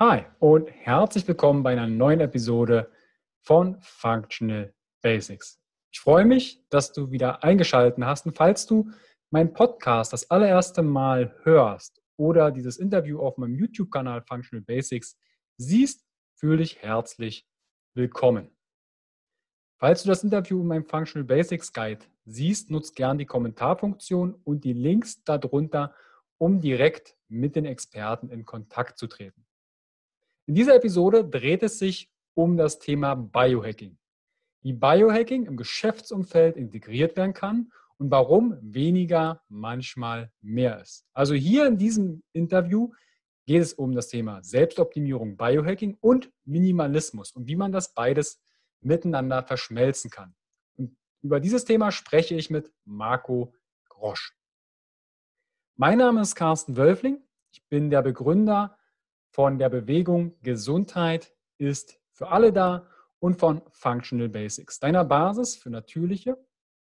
Hi und herzlich willkommen bei einer neuen Episode von Functional Basics. Ich freue mich, dass du wieder eingeschaltet hast und falls du meinen Podcast das allererste Mal hörst oder dieses Interview auf meinem YouTube-Kanal Functional Basics siehst, fühle dich herzlich willkommen. Falls du das Interview in meinem Functional Basics Guide siehst, nutzt gern die Kommentarfunktion und die Links darunter, um direkt mit den Experten in Kontakt zu treten. In dieser Episode dreht es sich um das Thema Biohacking. Wie Biohacking im Geschäftsumfeld integriert werden kann und warum weniger manchmal mehr ist. Also hier in diesem Interview geht es um das Thema Selbstoptimierung, Biohacking und Minimalismus und wie man das beides miteinander verschmelzen kann. Und über dieses Thema spreche ich mit Marco Grosch. Mein Name ist Carsten Wölfling. Ich bin der Begründer von der Bewegung Gesundheit ist für alle da und von Functional Basics, deiner Basis für natürliche,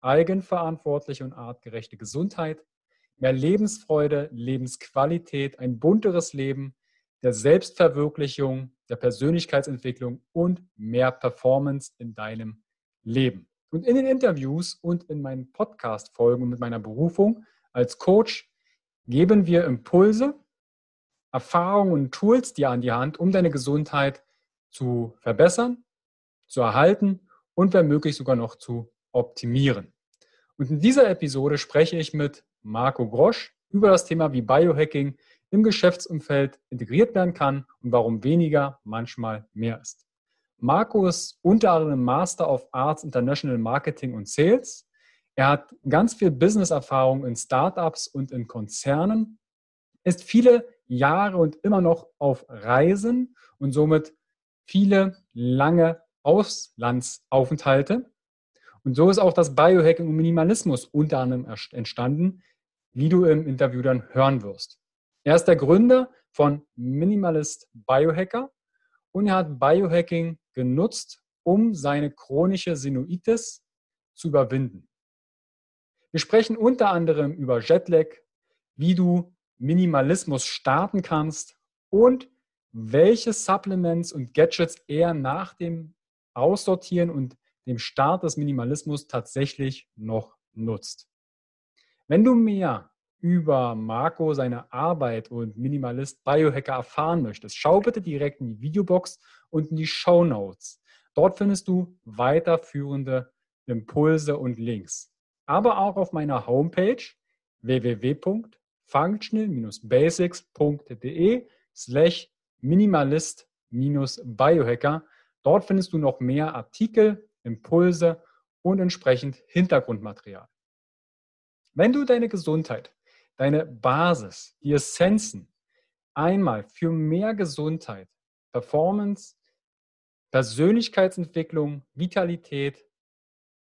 eigenverantwortliche und artgerechte Gesundheit, mehr Lebensfreude, Lebensqualität, ein bunteres Leben, der Selbstverwirklichung, der Persönlichkeitsentwicklung und mehr Performance in deinem Leben. Und in den Interviews und in meinen Podcast-Folgen mit meiner Berufung als Coach geben wir Impulse, Erfahrungen und Tools dir an die Hand, um deine Gesundheit zu verbessern, zu erhalten und wenn möglich sogar noch zu optimieren. Und in dieser Episode spreche ich mit Marco Grosch über das Thema, wie Biohacking im Geschäftsumfeld integriert werden kann und warum weniger manchmal mehr ist. Marco ist unter anderem Master of Arts International Marketing und Sales. Er hat ganz viel Business-Erfahrung in Startups und in Konzernen, ist viele Jahre und immer noch auf Reisen und somit viele lange Auslandsaufenthalte. Und so ist auch das Biohacking und Minimalismus unter anderem entstanden, wie du im Interview dann hören wirst. Er ist der Gründer von Minimalist Biohacker und er hat Biohacking genutzt, um seine chronische Sinuitis zu überwinden. Wir sprechen unter anderem über Jetlag, wie du Minimalismus starten kannst und welche Supplements und Gadgets er nach dem Aussortieren und dem Start des Minimalismus tatsächlich noch nutzt. Wenn du mehr über Marco, seine Arbeit und Minimalist Biohacker erfahren möchtest, schau bitte direkt in die Videobox und in die Show Notes. Dort findest du weiterführende Impulse und Links. Aber auch auf meiner Homepage www functional-basics.de slash minimalist-biohacker. Dort findest du noch mehr Artikel, Impulse und entsprechend Hintergrundmaterial. Wenn du deine Gesundheit, deine Basis, die Essenzen einmal für mehr Gesundheit, Performance, Persönlichkeitsentwicklung, Vitalität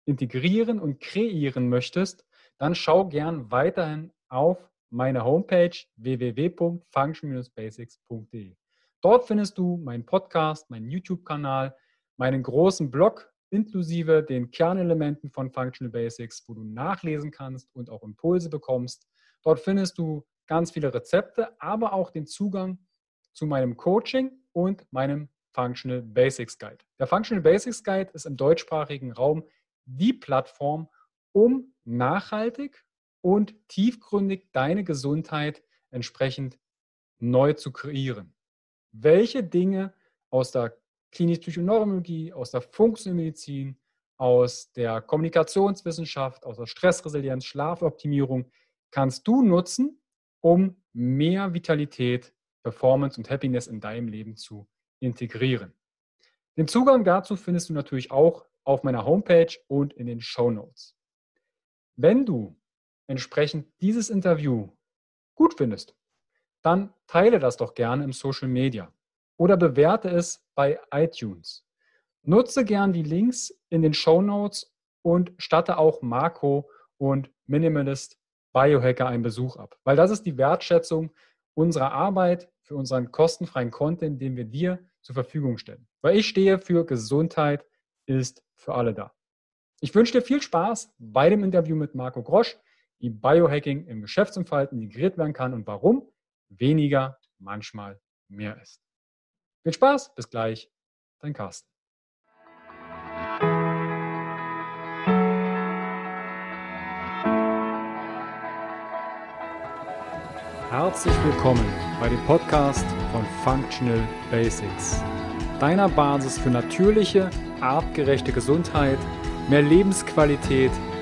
integrieren und kreieren möchtest, dann schau gern weiterhin auf meine Homepage www.function-basics.de. Dort findest du meinen Podcast, meinen YouTube-Kanal, meinen großen Blog inklusive den Kernelementen von Functional Basics, wo du nachlesen kannst und auch Impulse bekommst. Dort findest du ganz viele Rezepte, aber auch den Zugang zu meinem Coaching und meinem Functional Basics Guide. Der Functional Basics Guide ist im deutschsprachigen Raum die Plattform, um nachhaltig und tiefgründig deine Gesundheit entsprechend neu zu kreieren. Welche Dinge aus der klinisch-psychoneurologie, aus der Funktionsmedizin, aus der Kommunikationswissenschaft, aus der Stressresilienz, Schlafoptimierung kannst du nutzen, um mehr Vitalität, Performance und Happiness in deinem Leben zu integrieren. Den Zugang dazu findest du natürlich auch auf meiner Homepage und in den Show Notes. Wenn du entsprechend dieses Interview gut findest, dann teile das doch gerne im Social Media oder bewerte es bei iTunes. Nutze gern die Links in den Show Notes und statte auch Marco und Minimalist Biohacker einen Besuch ab, weil das ist die Wertschätzung unserer Arbeit für unseren kostenfreien Content, den wir dir zur Verfügung stellen. Weil ich stehe für Gesundheit ist für alle da. Ich wünsche dir viel Spaß bei dem Interview mit Marco Grosch wie Biohacking im Geschäftsumfeld integriert werden kann und warum weniger manchmal mehr ist. Viel Spaß, bis gleich, dein Carsten. Herzlich willkommen bei dem Podcast von Functional Basics, deiner Basis für natürliche, artgerechte Gesundheit, mehr Lebensqualität,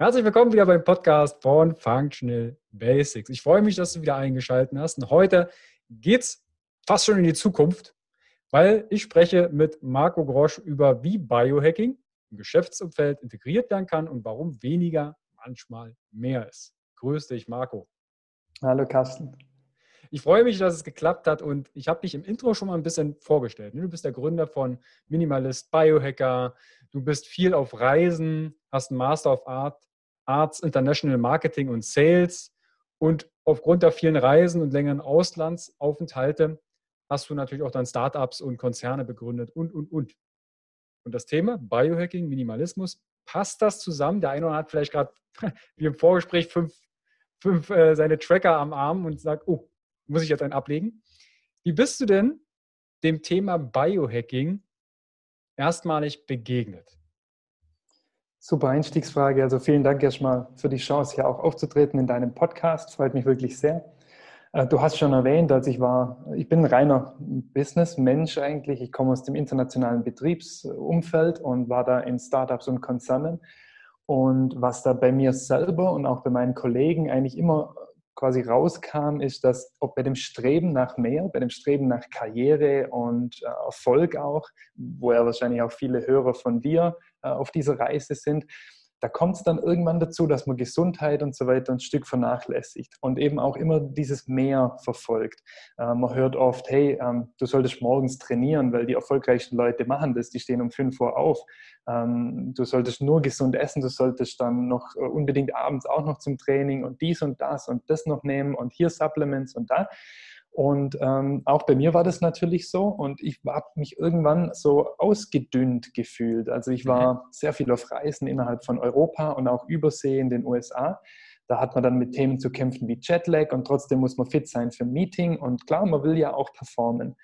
Herzlich willkommen wieder beim Podcast von Functional Basics. Ich freue mich, dass du wieder eingeschaltet hast. Und heute geht es fast schon in die Zukunft, weil ich spreche mit Marco Grosch über, wie Biohacking im Geschäftsumfeld integriert werden kann und warum weniger manchmal mehr ist. Grüß dich, Marco. Hallo, Carsten. Ich freue mich, dass es geklappt hat und ich habe dich im Intro schon mal ein bisschen vorgestellt. Du bist der Gründer von Minimalist Biohacker. Du bist viel auf Reisen, hast einen Master of Art, Arts International Marketing und Sales und aufgrund der vielen Reisen und längeren Auslandsaufenthalte hast du natürlich auch dann Startups und Konzerne begründet und, und, und. Und das Thema Biohacking, Minimalismus, passt das zusammen? Der eine oder andere hat vielleicht gerade, wie im Vorgespräch, fünf, fünf äh, seine Tracker am Arm und sagt, oh, muss ich jetzt einen ablegen. Wie bist du denn dem Thema Biohacking erstmalig begegnet? Super Einstiegsfrage. Also vielen Dank erstmal für die Chance, hier auch aufzutreten in deinem Podcast. Freut mich wirklich sehr. Äh, du hast schon erwähnt, als ich war, ich bin ein reiner Business-Mensch eigentlich. Ich komme aus dem internationalen Betriebsumfeld und war da in Startups und Konzernen. Und was da bei mir selber und auch bei meinen Kollegen eigentlich immer quasi rauskam, ist, dass ob bei dem Streben nach mehr, bei dem Streben nach Karriere und äh, Erfolg auch, wo ja wahrscheinlich auch viele Hörer von dir äh, auf dieser Reise sind, da kommt es dann irgendwann dazu, dass man Gesundheit und so weiter ein Stück vernachlässigt und eben auch immer dieses Mehr verfolgt. Äh, man hört oft, hey, ähm, du solltest morgens trainieren, weil die erfolgreichsten Leute machen das, die stehen um 5 Uhr auf. Ähm, du solltest nur gesund essen, du solltest dann noch äh, unbedingt abends auch noch zum Training und dies und das und das noch nehmen und hier Supplements und da. Und ähm, auch bei mir war das natürlich so und ich habe mich irgendwann so ausgedünnt gefühlt. Also ich war mhm. sehr viel auf Reisen innerhalb von Europa und auch Übersee in den USA. Da hat man dann mit Themen zu kämpfen wie Jetlag und trotzdem muss man fit sein für ein Meeting und klar, man will ja auch performen.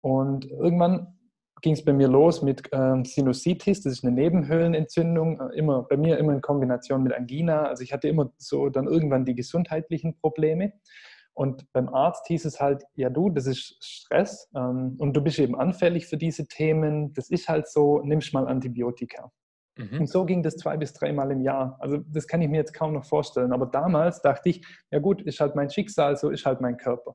Und irgendwann ging es bei mir los mit ähm, Sinusitis, das ist eine Nebenhöhlenentzündung, äh, immer bei mir immer in Kombination mit Angina. Also ich hatte immer so dann irgendwann die gesundheitlichen Probleme. Und beim Arzt hieß es halt, ja du, das ist Stress ähm, und du bist eben anfällig für diese Themen. Das ist halt so, nimmst mal Antibiotika. Mhm. Und so ging das zwei bis dreimal im Jahr. Also das kann ich mir jetzt kaum noch vorstellen. Aber damals dachte ich, ja gut, ist halt mein Schicksal, so ist halt mein Körper.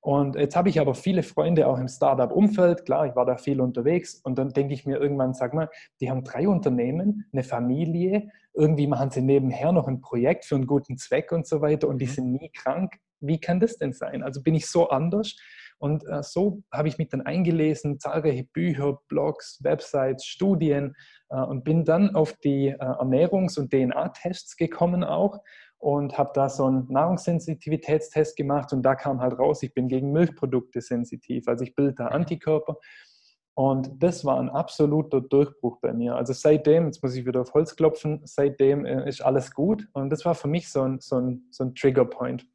Und jetzt habe ich aber viele Freunde auch im Startup-Umfeld. Klar, ich war da viel unterwegs. Und dann denke ich mir irgendwann, sag mal, die haben drei Unternehmen, eine Familie. Irgendwie machen sie nebenher noch ein Projekt für einen guten Zweck und so weiter. Und die mhm. sind nie krank wie kann das denn sein? Also bin ich so anders? Und äh, so habe ich mich dann eingelesen, zahlreiche Bücher, Blogs, Websites, Studien äh, und bin dann auf die äh, Ernährungs- und DNA-Tests gekommen auch und habe da so einen Nahrungssensitivitätstest gemacht und da kam halt raus, ich bin gegen Milchprodukte sensitiv, also ich bilde da. Antikörper. Und das war ein absoluter Durchbruch bei mir. Also seitdem, jetzt muss ich wieder auf Holz klopfen, seitdem äh, ist alles gut. Und das war für mich so ein, so ein, so ein Triggerpoint.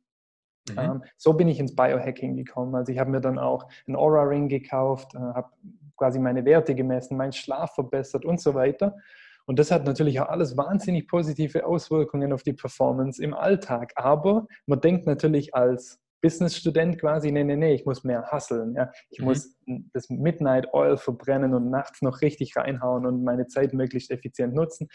Mhm. Ähm, so bin ich ins Biohacking gekommen. Also ich habe mir dann auch einen Aura-Ring gekauft, äh, habe quasi meine Werte gemessen, meinen Schlaf verbessert und so weiter. Und das hat natürlich auch alles wahnsinnig positive Auswirkungen auf die Performance im Alltag. Aber man denkt natürlich als Business-Student quasi, nee, nee, nee, ich muss mehr hustlen. Ja? Ich mhm. muss das Midnight Oil verbrennen und nachts noch richtig reinhauen und meine Zeit möglichst effizient nutzen.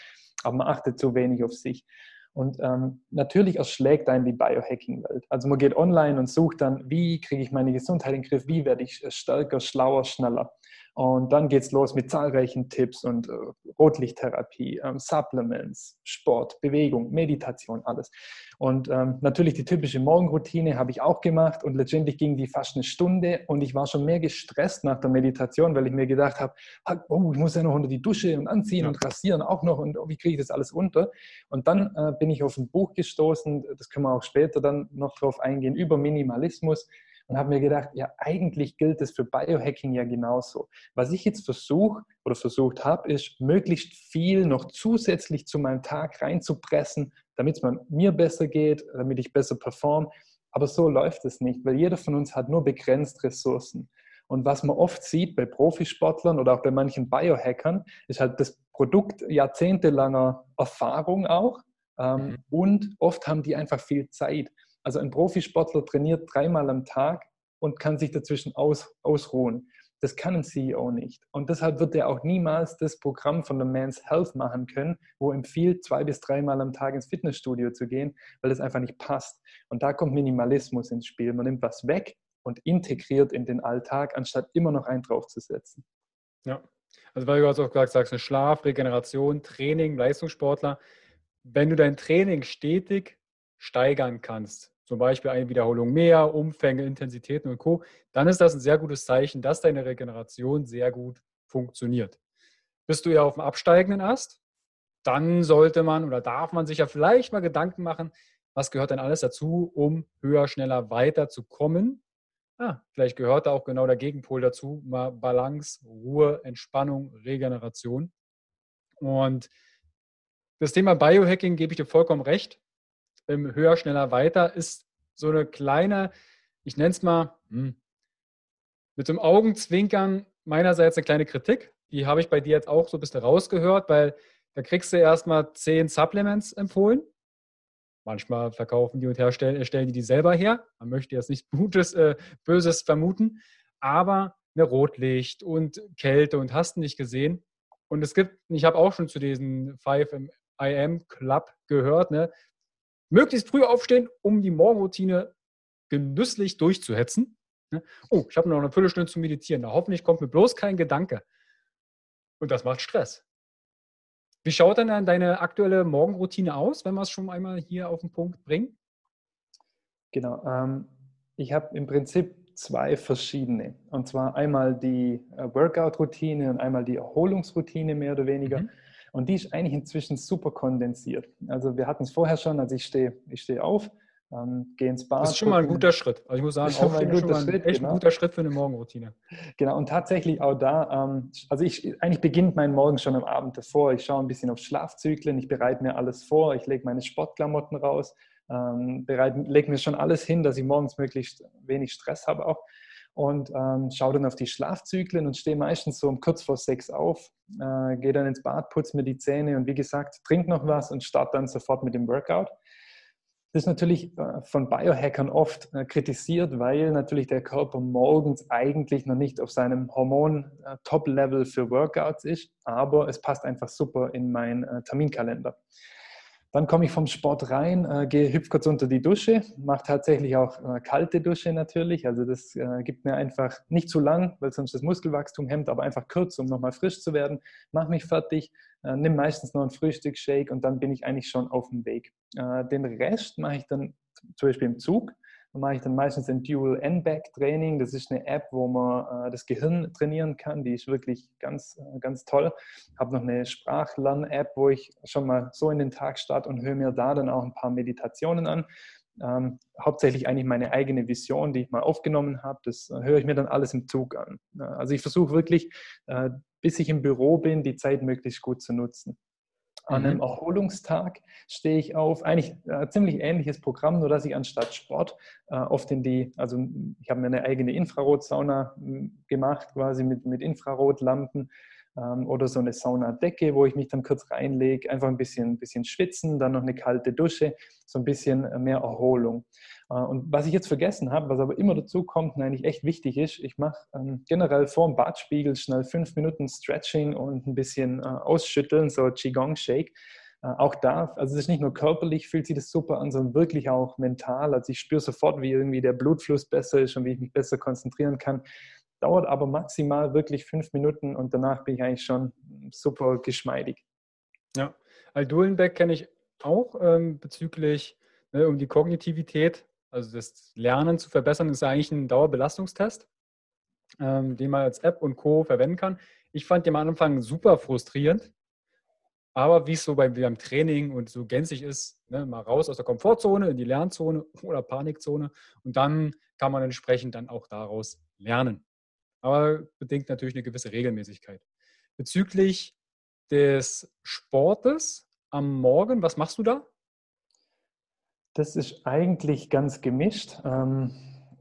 Aber man achtet zu wenig auf sich. Und ähm, natürlich erschlägt einen die Biohacking-Welt. Also man geht online und sucht dann, wie kriege ich meine Gesundheit in den Griff, wie werde ich stärker, schlauer, schneller. Und dann geht es los mit zahlreichen Tipps und äh, Rotlichttherapie, ähm, Supplements, Sport, Bewegung, Meditation, alles. Und ähm, natürlich die typische Morgenroutine habe ich auch gemacht und letztendlich ging die fast eine Stunde und ich war schon mehr gestresst nach der Meditation, weil ich mir gedacht habe, oh, ich muss ja noch unter die Dusche und anziehen und rasieren auch noch und oh, wie kriege ich das alles unter? Und dann äh, bin ich auf ein Buch gestoßen, das können wir auch später dann noch drauf eingehen, über Minimalismus und habe mir gedacht, ja, eigentlich gilt es für Biohacking ja genauso. Was ich jetzt versuche oder versucht habe, ist, möglichst viel noch zusätzlich zu meinem Tag reinzupressen, damit es mir besser geht, damit ich besser performe. Aber so läuft es nicht, weil jeder von uns hat nur begrenzt Ressourcen. Und was man oft sieht bei Profisportlern oder auch bei manchen Biohackern, ist halt das Produkt jahrzehntelanger Erfahrung auch. Ähm, mhm. Und oft haben die einfach viel Zeit. Also ein Profisportler trainiert dreimal am Tag und kann sich dazwischen aus, ausruhen. Das kann ein CEO nicht. Und deshalb wird er auch niemals das Programm von der Man's Health machen können, wo empfiehlt, zwei bis dreimal am Tag ins Fitnessstudio zu gehen, weil das einfach nicht passt. Und da kommt Minimalismus ins Spiel. Man nimmt was weg und integriert in den Alltag, anstatt immer noch einen draufzusetzen. Ja, also weil du auch gesagt sagst, Schlaf, Regeneration, Training, Leistungssportler. Wenn du dein Training stetig steigern kannst, zum Beispiel eine Wiederholung mehr, Umfänge, Intensitäten und Co., dann ist das ein sehr gutes Zeichen, dass deine Regeneration sehr gut funktioniert. Bist du ja auf dem absteigenden Ast, dann sollte man oder darf man sich ja vielleicht mal Gedanken machen, was gehört denn alles dazu, um höher, schneller weiter zu kommen. Ah, vielleicht gehört da auch genau der Gegenpol dazu, mal Balance, Ruhe, Entspannung, Regeneration. Und das Thema Biohacking gebe ich dir vollkommen recht ähm, höher, schneller, weiter ist so eine kleine, ich nenne es mal, hm, mit dem Augenzwinkern meinerseits eine kleine Kritik. Die habe ich bei dir jetzt auch so ein bisschen rausgehört, weil da kriegst du erstmal zehn Supplements empfohlen. Manchmal verkaufen die und herstellen stellen die die selber her. Man möchte jetzt nichts Gutes, äh, Böses vermuten, aber eine Rotlicht und Kälte und hast nicht gesehen. Und es gibt, ich habe auch schon zu diesen 5 IM Club gehört, ne? Möglichst früh aufstehen, um die Morgenroutine genüsslich durchzuhetzen. Ne? Oh, ich habe noch eine Viertelstunde zu meditieren. Da hoffentlich kommt mir bloß kein Gedanke. Und das macht Stress. Wie schaut dann deine aktuelle Morgenroutine aus, wenn wir es schon einmal hier auf den Punkt bringen? Genau. Ähm, ich habe im Prinzip zwei verschiedene. Und zwar einmal die äh, Workout-Routine und einmal die Erholungsroutine mehr oder weniger. Mhm. Und die ist eigentlich inzwischen super kondensiert. Also wir hatten es vorher schon, also ich stehe ich steh auf, ähm, gehe ins Bad. Das ist schon mal ein guter Schritt. Also ich muss sagen, schon mal ein, guter Schritt, echt genau. ein guter Schritt für eine Morgenroutine. Genau, und tatsächlich auch da, ähm, also ich, eigentlich beginnt mein Morgen schon am Abend davor. Ich schaue ein bisschen auf Schlafzyklen, ich bereite mir alles vor, ich lege meine Sportklamotten raus, ähm, lege mir schon alles hin, dass ich morgens möglichst wenig Stress habe auch und ähm, schaue dann auf die Schlafzyklen und stehe meistens so um kurz vor sechs auf, äh, gehe dann ins Bad, putze mir die Zähne und wie gesagt, trinke noch was und starte dann sofort mit dem Workout. Das ist natürlich äh, von Biohackern oft äh, kritisiert, weil natürlich der Körper morgens eigentlich noch nicht auf seinem Hormon-Top-Level äh, für Workouts ist, aber es passt einfach super in meinen Terminkalender. Dann komme ich vom Sport rein, äh, gehe hüpf kurz unter die Dusche, mache tatsächlich auch äh, kalte Dusche natürlich. Also das äh, gibt mir einfach nicht zu lang, weil sonst das Muskelwachstum hemmt, aber einfach kurz, um nochmal frisch zu werden. Mache mich fertig, äh, nimm meistens noch ein Frühstücksshake und dann bin ich eigentlich schon auf dem Weg. Äh, den Rest mache ich dann zum Beispiel im Zug. Da mache ich dann meistens ein Dual N-Back Training. Das ist eine App, wo man äh, das Gehirn trainieren kann. Die ist wirklich ganz, äh, ganz toll. Habe noch eine Sprachlern-App, wo ich schon mal so in den Tag starte und höre mir da dann auch ein paar Meditationen an. Ähm, hauptsächlich eigentlich meine eigene Vision, die ich mal aufgenommen habe. Das äh, höre ich mir dann alles im Zug an. Also ich versuche wirklich, äh, bis ich im Büro bin, die Zeit möglichst gut zu nutzen. An einem mhm. Erholungstag stehe ich auf, eigentlich ein äh, ziemlich ähnliches Programm, nur dass ich anstatt Sport äh, oft in die, also ich habe mir eine eigene Infrarotsauna gemacht, quasi mit, mit Infrarotlampen oder so eine Saunadecke, wo ich mich dann kurz reinlege, einfach ein bisschen, bisschen schwitzen, dann noch eine kalte Dusche, so ein bisschen mehr Erholung. Äh, und was ich jetzt vergessen habe, was aber immer dazu kommt und eigentlich echt wichtig ist, ich mache ähm, generell vor dem Badspiegel schnell fünf Minuten Stretching und ein bisschen äh, ausschütteln, so Qigong-Shake. Äh, auch da, also es ist nicht nur körperlich, fühlt sich das super an, sondern wirklich auch mental. Also ich spüre sofort, wie irgendwie der Blutfluss besser ist und wie ich mich besser konzentrieren kann. Dauert aber maximal wirklich fünf Minuten und danach bin ich eigentlich schon super geschmeidig. Ja, Aldulenbeck kenne ich auch ähm, bezüglich ne, um die Kognitivität, also das Lernen zu verbessern, ist eigentlich ein Dauerbelastungstest, ähm, den man als App und Co. verwenden kann. Ich fand den am Anfang super frustrierend, aber wie es so beim, beim Training und so gänzlich ist, ne, mal raus aus der Komfortzone in die Lernzone oder Panikzone und dann kann man entsprechend dann auch daraus lernen. Aber bedingt natürlich eine gewisse Regelmäßigkeit. Bezüglich des Sportes am Morgen, was machst du da? Das ist eigentlich ganz gemischt. Ähm,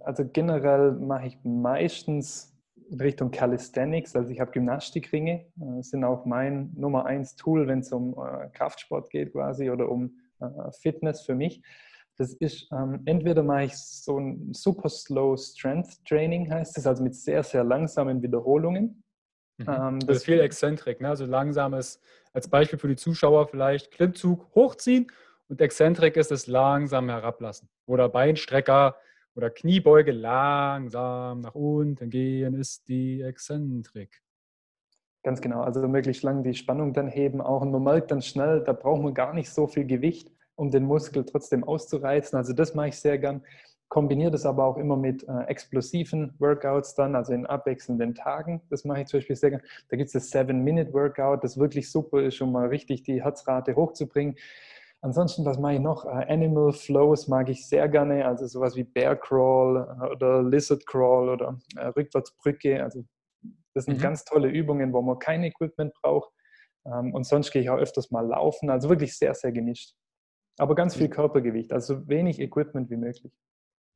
also generell mache ich meistens Richtung Calisthenics, also ich habe Gymnastikringe, das äh, sind auch mein Nummer eins Tool, wenn es um äh, Kraftsport geht quasi oder um äh, Fitness für mich. Das ist ähm, entweder mache ich so ein super slow Strength Training, heißt es, also mit sehr, sehr langsamen Wiederholungen. Mhm. Ähm, das, ist viel Exzentrik, ne? also langsames, als Beispiel für die Zuschauer vielleicht Klimmzug hochziehen und Exzentrik ist es langsam herablassen. Oder Beinstrecker oder Kniebeuge langsam nach unten gehen ist die Exzentrik. Ganz genau, also möglichst lang die Spannung dann heben auch. Und man merkt dann schnell, da braucht man gar nicht so viel Gewicht, um den Muskel trotzdem auszureizen. Also das mache ich sehr gern. Kombiniere das aber auch immer mit äh, explosiven Workouts dann, also in abwechselnden Tagen. Das mache ich zum Beispiel sehr gern. Da gibt es das Seven-Minute-Workout, das wirklich super ist, um mal richtig die Herzrate hochzubringen. Ansonsten, was mache ich noch? Äh, Animal Flows mag ich sehr gerne, also sowas wie Bear Crawl äh, oder Lizard Crawl oder äh, Rückwärtsbrücke. Also das sind mhm. ganz tolle Übungen, wo man kein Equipment braucht. Ähm, und sonst gehe ich auch öfters mal laufen. Also wirklich sehr, sehr gemischt. Aber ganz viel Körpergewicht, also wenig Equipment wie möglich.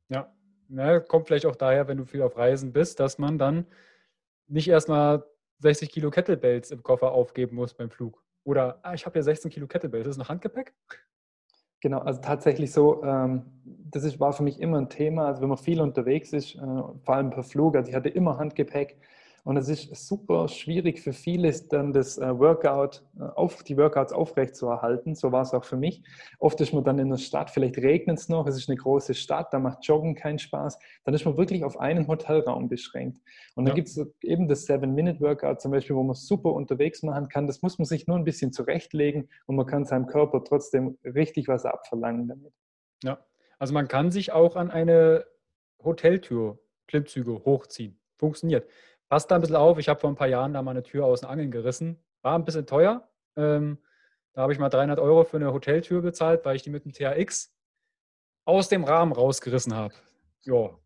Ja, ja kommt vielleicht auch daher, wenn du viel auf Reisen bist, dass man dann nicht erstmal 60 Kilo Kettlebells im Koffer aufgeben muss beim Flug. Oder ah, ich habe ja 16 Kilo Kettlebells, das ist noch Handgepäck? Genau, also tatsächlich so, ähm, das ist, war für mich immer ein Thema. Also wenn man viel unterwegs ist, äh, vor allem per Flug, also ich hatte immer Handgepäck und es ist super schwierig für viele, dann das äh, Workout, äh, auf, die Workouts aufrecht zu erhalten. So war es auch für mich. Oft ist man dann in der Stadt, vielleicht regnet es noch, es ist eine große Stadt, da macht Joggen keinen Spaß. Dann ist man wirklich auf einen Hotelraum beschränkt. Und dann ja. gibt es eben das Seven-Minute-Workout zum Beispiel, wo man super unterwegs machen kann. Das muss man sich nur ein bisschen zurechtlegen und man kann seinem Körper trotzdem richtig was abverlangen damit. Ja, also man kann sich auch an eine Hoteltür Klimmzüge hochziehen. Funktioniert. Passt da ein bisschen auf. Ich habe vor ein paar Jahren da mal eine Tür aus den Angeln gerissen. War ein bisschen teuer. Ähm, da habe ich mal 300 Euro für eine Hoteltür bezahlt, weil ich die mit dem THX aus dem Rahmen rausgerissen habe. Ja,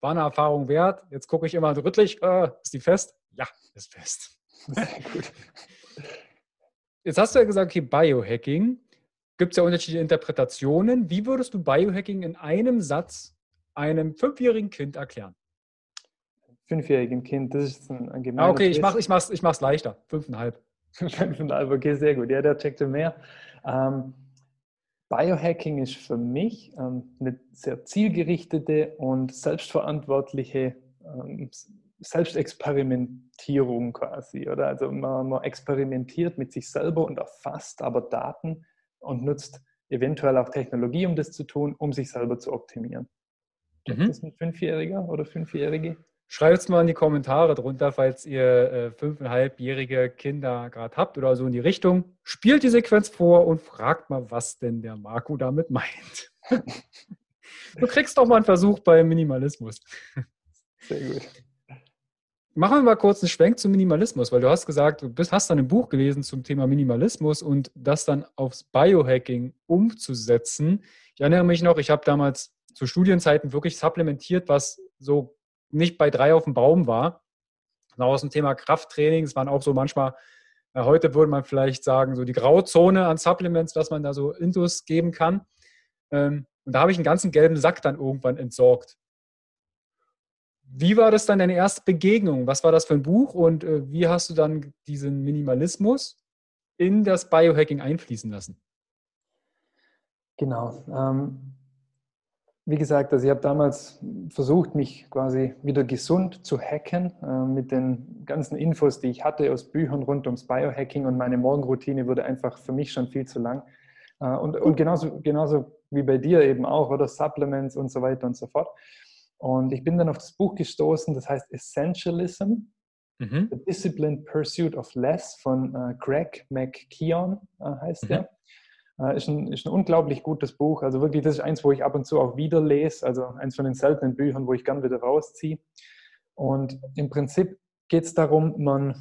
war eine Erfahrung wert. Jetzt gucke ich immer rüttlich, äh, ist die fest? Ja, ist fest. Sehr gut. Jetzt hast du ja gesagt, okay, Biohacking. Gibt es ja unterschiedliche Interpretationen. Wie würdest du Biohacking in einem Satz einem fünfjährigen Kind erklären? Fünfjährigen Kind. Das ist ein, ein ah, okay, ich mache es ich mach's, ich mach's leichter. Fünfeinhalb. Fünfeinhalb, okay, sehr gut. Ja, der checkte mehr. Ähm, Biohacking ist für mich ähm, eine sehr zielgerichtete und selbstverantwortliche ähm, Selbstexperimentierung quasi. Oder? Also man, man, experimentiert mit sich selber und erfasst aber Daten und nutzt eventuell auch Technologie, um das zu tun, um sich selber zu optimieren. Mhm. Das ist ein Fünfjähriger oder Fünfjährige? Schreibt es mal in die Kommentare drunter, falls ihr äh, fünfeinhalbjährige Kinder gerade habt oder so in die Richtung. Spielt die Sequenz vor und fragt mal, was denn der Marco damit meint. du kriegst doch mal einen Versuch beim Minimalismus. Sehr gut. Machen wir mal kurz einen Schwenk zum Minimalismus, weil du hast gesagt, du bist, hast dann ein Buch gelesen zum Thema Minimalismus und das dann aufs Biohacking umzusetzen. Ich erinnere mich noch, ich habe damals zu Studienzeiten wirklich supplementiert, was so nicht bei drei auf dem Baum war. Und aus dem Thema Krafttraining, es waren auch so manchmal, äh, heute würde man vielleicht sagen, so die Grauzone an Supplements, was man da so Intus geben kann. Ähm, und da habe ich einen ganzen gelben Sack dann irgendwann entsorgt. Wie war das dann deine erste Begegnung? Was war das für ein Buch und äh, wie hast du dann diesen Minimalismus in das Biohacking einfließen lassen? Genau. Ähm, wie gesagt, also ich habe damals versucht, mich quasi wieder gesund zu hacken äh, mit den ganzen Infos, die ich hatte aus Büchern rund ums Biohacking und meine Morgenroutine wurde einfach für mich schon viel zu lang. Äh, und, und genauso, genauso wie bei dir eben auch, oder Supplements und so weiter und so fort. Und ich bin dann auf das Buch gestoßen, das heißt Essentialism, mhm. The Disciplined Pursuit of Less von äh, Greg McKeown äh, heißt mhm. der. Äh, ist, ein, ist ein unglaublich gutes Buch. Also wirklich, das ist eins, wo ich ab und zu auch wieder lese. Also eins von den seltenen Büchern, wo ich gern wieder rausziehe. Und im Prinzip geht es darum, man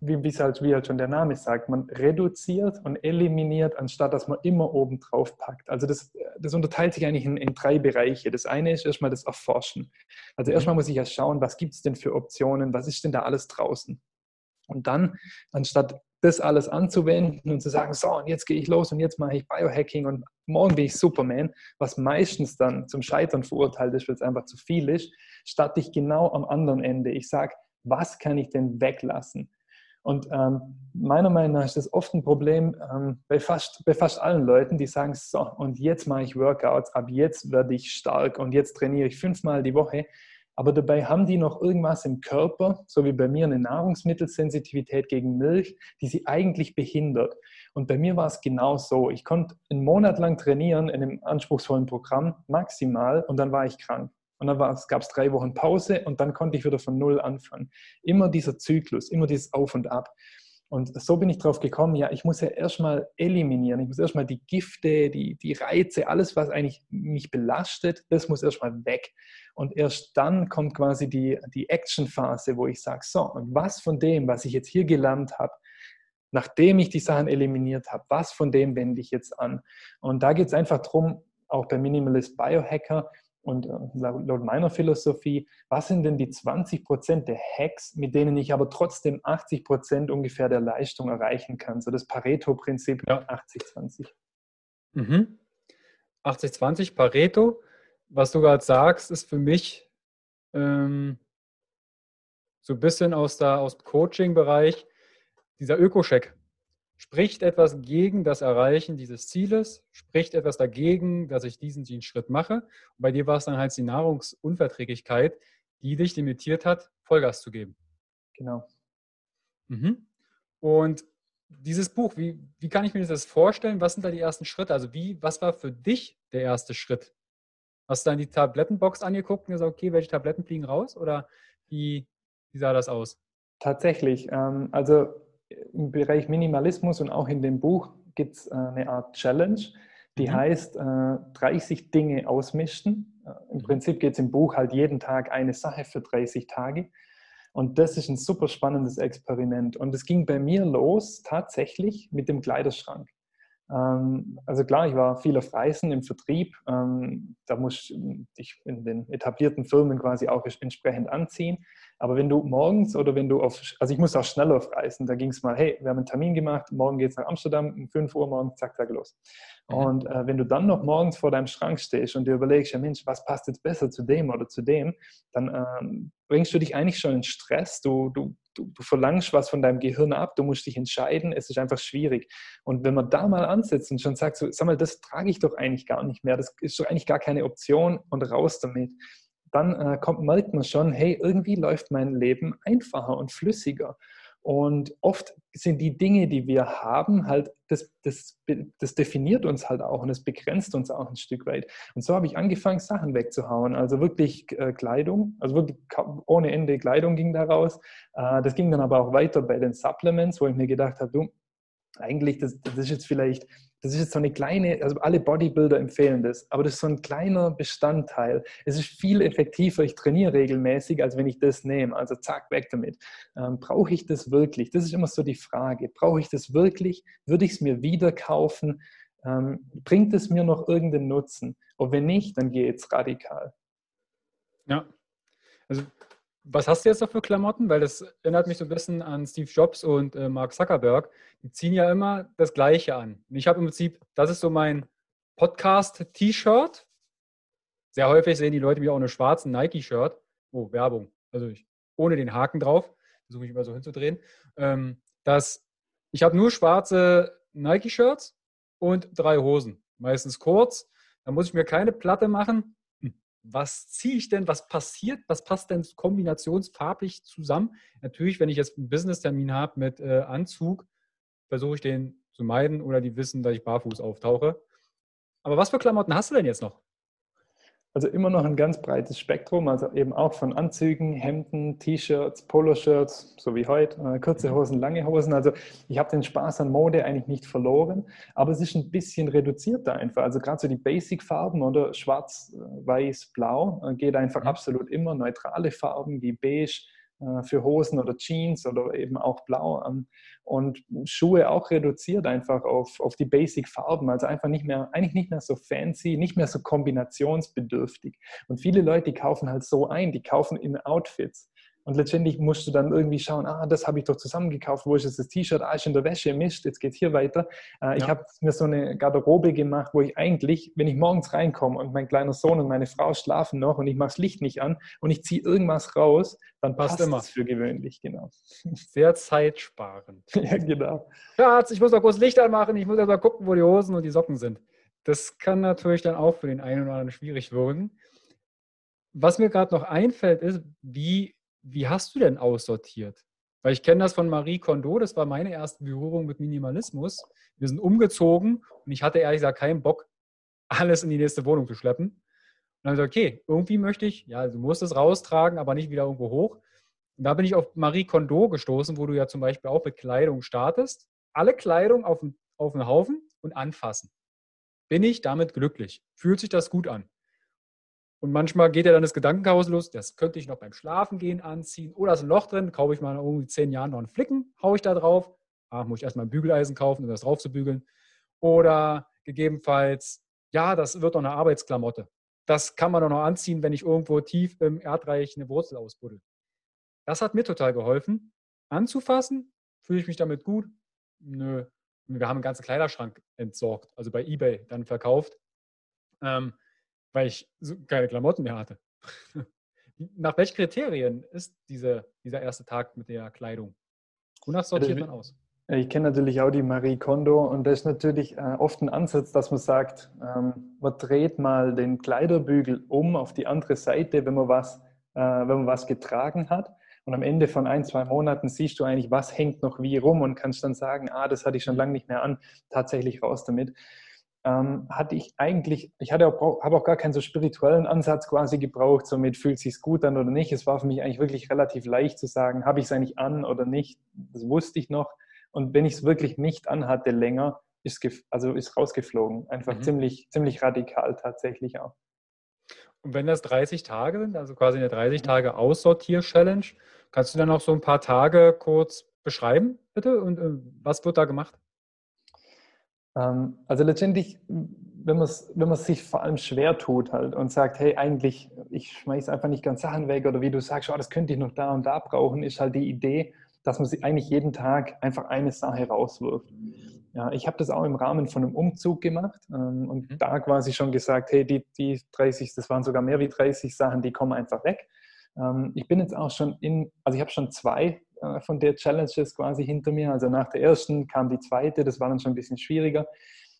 wie, wie, halt, wie halt schon der Name sagt, man reduziert und eliminiert, anstatt dass man immer oben drauf packt. Also das, das unterteilt sich eigentlich in, in, drei Bereiche. Das eine ist erstmal das Erforschen. Also erstmal muss ich ja schauen, was gibt es denn für Optionen, was ist denn da alles draußen. Und dann, anstatt das alles anzuwenden und zu sagen, so, und jetzt gehe ich los und jetzt mache ich Biohacking und morgen bin ich Superman, was meistens dann zum Scheitern verurteilt ist, weil es einfach zu viel ist, starte ich genau am anderen Ende. Ich sage, was kann ich denn weglassen? Und ähm, meiner Meinung nach ist das oft ein Problem ähm, bei, fast, bei fast allen Leuten, die sagen, so, und jetzt mache ich Workouts, ab jetzt werde ich stark und jetzt trainiere ich fünfmal die Woche. Aber dabei haben die noch irgendwas im Körper, so wie bei mir eine Nahrungsmittelsensitivität gegen Milch, die sie eigentlich behindert. Und bei mir war es genau so. Ich konnte einen Monat lang trainieren in einem anspruchsvollen Programm, maximal, und dann war ich krank. Und dann gab es drei Wochen Pause und dann konnte ich wieder von Null anfangen. Immer dieser Zyklus, immer dieses Auf und Ab. Und so bin ich drauf gekommen, ja, ich muss ja erstmal eliminieren, ich muss erstmal die Gifte, die, die Reize, alles, was eigentlich mich belastet, das muss erstmal weg. Und erst dann kommt quasi die, die Action-Phase, wo ich sage, so, und was von dem, was ich jetzt hier gelernt habe, nachdem ich die Sachen eliminiert habe, was von dem wende ich jetzt an? Und da geht es einfach darum, auch bei Minimalist Biohacker, und äh, laut meiner Philosophie, was sind denn die 20 Prozent der Hacks, mit denen ich aber trotzdem 80 Prozent ungefähr der Leistung erreichen kann? So das Pareto-Prinzip ja. 80-20. Mhm. 80-20 Pareto, was du gerade sagst, ist für mich ähm, so ein bisschen aus, der, aus dem Coaching-Bereich dieser Öko-Check spricht etwas gegen das Erreichen dieses Zieles, spricht etwas dagegen, dass ich diesen, diesen Schritt mache. Und bei dir war es dann halt die Nahrungsunverträglichkeit, die dich limitiert hat, Vollgas zu geben. Genau. Mhm. Und dieses Buch, wie, wie kann ich mir das vorstellen? Was sind da die ersten Schritte? Also wie, was war für dich der erste Schritt? Hast du dann die Tablettenbox angeguckt und gesagt, okay, welche Tabletten fliegen raus? Oder wie, wie sah das aus? Tatsächlich. Ähm, also im Bereich Minimalismus und auch in dem Buch gibt es äh, eine Art Challenge, die mhm. heißt äh, 30 Dinge ausmischen. Äh, Im mhm. Prinzip geht es im Buch halt jeden Tag eine Sache für 30 Tage. Und das ist ein super spannendes Experiment. Und es ging bei mir los tatsächlich mit dem Kleiderschrank. Ähm, also klar, ich war viel auf Reisen im Vertrieb. Ähm, da muss ich in den etablierten Firmen quasi auch entsprechend anziehen. Aber wenn du morgens oder wenn du auf, also ich muss auch schneller auf Reisen, da ging es mal, hey, wir haben einen Termin gemacht, morgen geht es nach Amsterdam, um 5 Uhr morgens, zack, zack, los. Mhm. Und äh, wenn du dann noch morgens vor deinem Schrank stehst und dir überlegst, ja Mensch, was passt jetzt besser zu dem oder zu dem, dann ähm, bringst du dich eigentlich schon in Stress. Du, du, du, du verlangst was von deinem Gehirn ab, du musst dich entscheiden, es ist einfach schwierig. Und wenn man da mal ansetzt und schon sagt, so, sag mal, das trage ich doch eigentlich gar nicht mehr, das ist doch eigentlich gar keine Option und raus damit dann äh, kommt, merkt man schon, hey, irgendwie läuft mein Leben einfacher und flüssiger. Und oft sind die Dinge, die wir haben, halt, das, das, das definiert uns halt auch und das begrenzt uns auch ein Stück weit. Und so habe ich angefangen, Sachen wegzuhauen. Also wirklich äh, Kleidung, also wirklich ohne Ende Kleidung ging daraus. Äh, das ging dann aber auch weiter bei den Supplements, wo ich mir gedacht habe, du, eigentlich, das, das ist jetzt vielleicht das ist jetzt so eine kleine, also alle Bodybuilder empfehlen das, aber das ist so ein kleiner Bestandteil. Es ist viel effektiver, ich trainiere regelmäßig, als wenn ich das nehme. Also zack, weg damit. Ähm, Brauche ich das wirklich? Das ist immer so die Frage. Brauche ich das wirklich? Würde ich es mir wieder kaufen? Ähm, bringt es mir noch irgendeinen Nutzen? Und wenn nicht, dann gehe jetzt radikal. Ja, also was hast du jetzt noch für Klamotten? Weil das erinnert mich so ein bisschen an Steve Jobs und äh, Mark Zuckerberg. Die ziehen ja immer das Gleiche an. Und ich habe im Prinzip, das ist so mein Podcast-T-Shirt. Sehr häufig sehen die Leute mir auch eine schwarzen Nike-Shirt. Oh, Werbung. Also ich, ohne den Haken drauf. Versuche ich immer so hinzudrehen. Ähm, dass ich habe nur schwarze Nike-Shirts und drei Hosen. Meistens kurz. Da muss ich mir keine Platte machen was ziehe ich denn, was passiert, was passt denn kombinationsfarblich zusammen? Natürlich, wenn ich jetzt einen Business-Termin habe mit äh, Anzug, versuche ich den zu meiden oder die wissen, dass ich barfuß auftauche. Aber was für Klamotten hast du denn jetzt noch? Also immer noch ein ganz breites Spektrum, also eben auch von Anzügen, Hemden, T-Shirts, Poloshirts, so wie heute, äh, kurze Hosen, lange Hosen. Also ich habe den Spaß an Mode eigentlich nicht verloren, aber es ist ein bisschen reduzierter einfach. Also gerade so die Basic-Farben oder schwarz, äh, weiß, blau äh, geht einfach mhm. absolut immer. Neutrale Farben wie beige, für Hosen oder Jeans oder eben auch blau. Und Schuhe auch reduziert einfach auf, auf die Basic-Farben, also einfach nicht mehr, eigentlich nicht mehr so fancy, nicht mehr so kombinationsbedürftig. Und viele Leute, die kaufen halt so ein, die kaufen in Outfits. Und letztendlich musst du dann irgendwie schauen, ah, das habe ich doch zusammengekauft, wo ist jetzt das T-Shirt? Ah, ist in der Wäsche, Mist, jetzt geht es hier weiter. Äh, ich habe mir so eine Garderobe gemacht, wo ich eigentlich, wenn ich morgens reinkomme und mein kleiner Sohn und meine Frau schlafen noch und ich mache das Licht nicht an und ich ziehe irgendwas raus, dann passt, passt immer. das für gewöhnlich, genau. Sehr zeitsparend. ja, genau. Schatz, ich muss noch kurz Licht anmachen, ich muss erst mal gucken, wo die Hosen und die Socken sind. Das kann natürlich dann auch für den einen oder anderen schwierig wirken. Was mir gerade noch einfällt, ist, wie wie hast du denn aussortiert? Weil ich kenne das von Marie Kondo, das war meine erste Berührung mit Minimalismus. Wir sind umgezogen und ich hatte ehrlich gesagt keinen Bock, alles in die nächste Wohnung zu schleppen. Und dann habe ich gesagt, okay, irgendwie möchte ich, ja, du musst es raustragen, aber nicht wieder irgendwo hoch. Und da bin ich auf Marie Kondo gestoßen, wo du ja zum Beispiel auch mit Kleidung startest. Alle Kleidung auf, auf Haufen und anfassen. Bin ich damit glücklich? Fühlt sich das gut an? Und manchmal geht ja dann das Gedankenchaos los, das könnte ich noch beim Schlafen gehen anziehen. Oder ist ein Loch drin, kaufe ich mal irgendwie zehn Jahren noch einen Flicken, haue ich da drauf. Ah, muss ich erstmal ein Bügeleisen kaufen, um das drauf zu bügeln. Oder gegebenenfalls, ja, das wird doch eine Arbeitsklamotte. Das kann man doch noch anziehen, wenn ich irgendwo tief im Erdreich eine Wurzel ausbuddel. Das hat mir total geholfen. Anzufassen, fühle ich mich damit gut? Nö. Wir haben einen ganzen Kleiderschrank entsorgt, also bei Ebay dann verkauft. Ähm, weil ich so keine Klamotten mehr hatte. Nach welchen Kriterien ist diese, dieser erste Tag mit der Kleidung? Wonach sortiert man aus? Ich kenne natürlich auch die Marie Kondo und das ist natürlich äh, oft ein Ansatz, dass man sagt, ähm, man dreht mal den Kleiderbügel um auf die andere Seite, wenn man was, äh, wenn man was getragen hat. Und am Ende von ein, zwei Monaten siehst du eigentlich, was hängt noch wie rum und kannst dann sagen, ah, das hatte ich schon lange nicht mehr an, tatsächlich raus damit ähm, hatte ich eigentlich, ich hatte auch, habe auch gar keinen so spirituellen Ansatz quasi gebraucht, somit fühlt es sich gut an oder nicht. Es war für mich eigentlich wirklich relativ leicht zu sagen, habe ich es eigentlich an oder nicht. Das wusste ich noch. Und wenn ich es wirklich nicht anhatte länger, ist, also ist rausgeflogen. Einfach mhm. ziemlich, ziemlich radikal tatsächlich auch. Und wenn das 30 Tage sind, also quasi eine 30 Tage Aussortier-Challenge, kannst du dann noch so ein paar Tage kurz beschreiben, bitte? Und äh, was wird da gemacht? Ähm, also letztendlich, wenn man es wenn sich vor allem schwer tut halt und sagt, hey, eigentlich, ich schmeiße einfach nicht ganz Sachen weg oder wie du sagst, oh, das könnte ich noch da und da brauchen, ist halt die Idee, dass man sich eigentlich jeden Tag einfach eine Sache rauswirft. Ja, ich habe das auch im Rahmen von einem Umzug gemacht ähm, und mhm. da quasi schon gesagt, hey, die, die 30, das waren sogar mehr wie 30 Sachen, die kommen einfach weg. Ähm, ich bin jetzt auch schon in, also ich habe schon zwei von der Challenges quasi hinter mir. Also nach der ersten kam die zweite, das war dann schon ein bisschen schwieriger.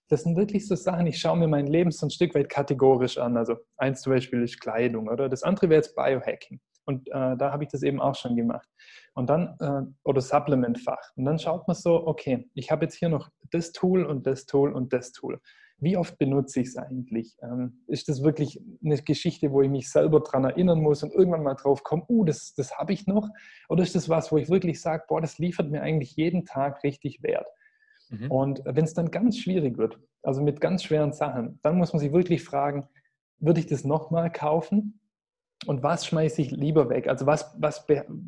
Das sind wirklich so Sachen, ich schaue mir mein Leben so ein Stück weit kategorisch an. Also eins zum Beispiel ist Kleidung oder das andere wäre jetzt Biohacking. Und äh, da habe ich das eben auch schon gemacht. Und dann, äh, oder Supplementfach. Und dann schaut man so, okay, ich habe jetzt hier noch das Tool und das Tool und das Tool wie oft benutze ich es eigentlich? Ähm, ist das wirklich eine Geschichte, wo ich mich selber daran erinnern muss und irgendwann mal drauf komme, uh, das, das habe ich noch? Oder ist das was, wo ich wirklich sage, boah, das liefert mir eigentlich jeden Tag richtig Wert? Mhm. Und wenn es dann ganz schwierig wird, also mit ganz schweren Sachen, dann muss man sich wirklich fragen, würde ich das nochmal kaufen? Und was schmeiße ich lieber weg? Also was, was,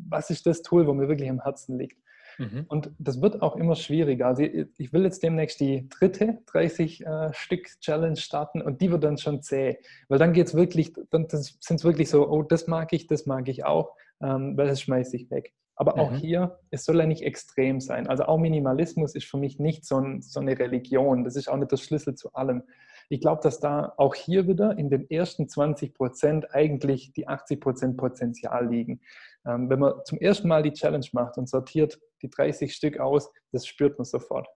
was ist das Tool, wo mir wirklich am Herzen liegt? Mhm. Und das wird auch immer schwieriger. Also ich will jetzt demnächst die dritte 30 äh, Stück Challenge starten und die wird dann schon zäh. Weil dann geht es wirklich, dann sind es wirklich so, oh, das mag ich, das mag ich auch, ähm, weil das schmeiße ich weg. Aber auch mhm. hier, es soll ja nicht extrem sein. Also auch Minimalismus ist für mich nicht so, ein, so eine Religion. Das ist auch nicht der Schlüssel zu allem. Ich glaube, dass da auch hier wieder in den ersten 20 Prozent eigentlich die 80 Prozent Potenzial liegen. Ähm, wenn man zum ersten Mal die Challenge macht und sortiert die 30 Stück aus, das spürt man sofort.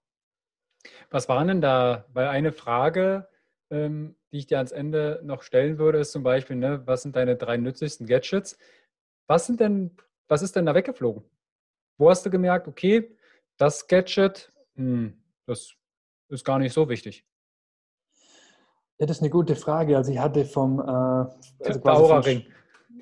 Was waren denn da? Weil eine Frage, ähm, die ich dir ans Ende noch stellen würde, ist zum Beispiel, ne, was sind deine drei nützlichsten Gadgets? Was sind denn, was ist denn da weggeflogen? Wo hast du gemerkt, okay, das Gadget, hm, das ist gar nicht so wichtig? Ja, das ist eine gute Frage. Also ich hatte vom... Äh, also der Aura-Ring.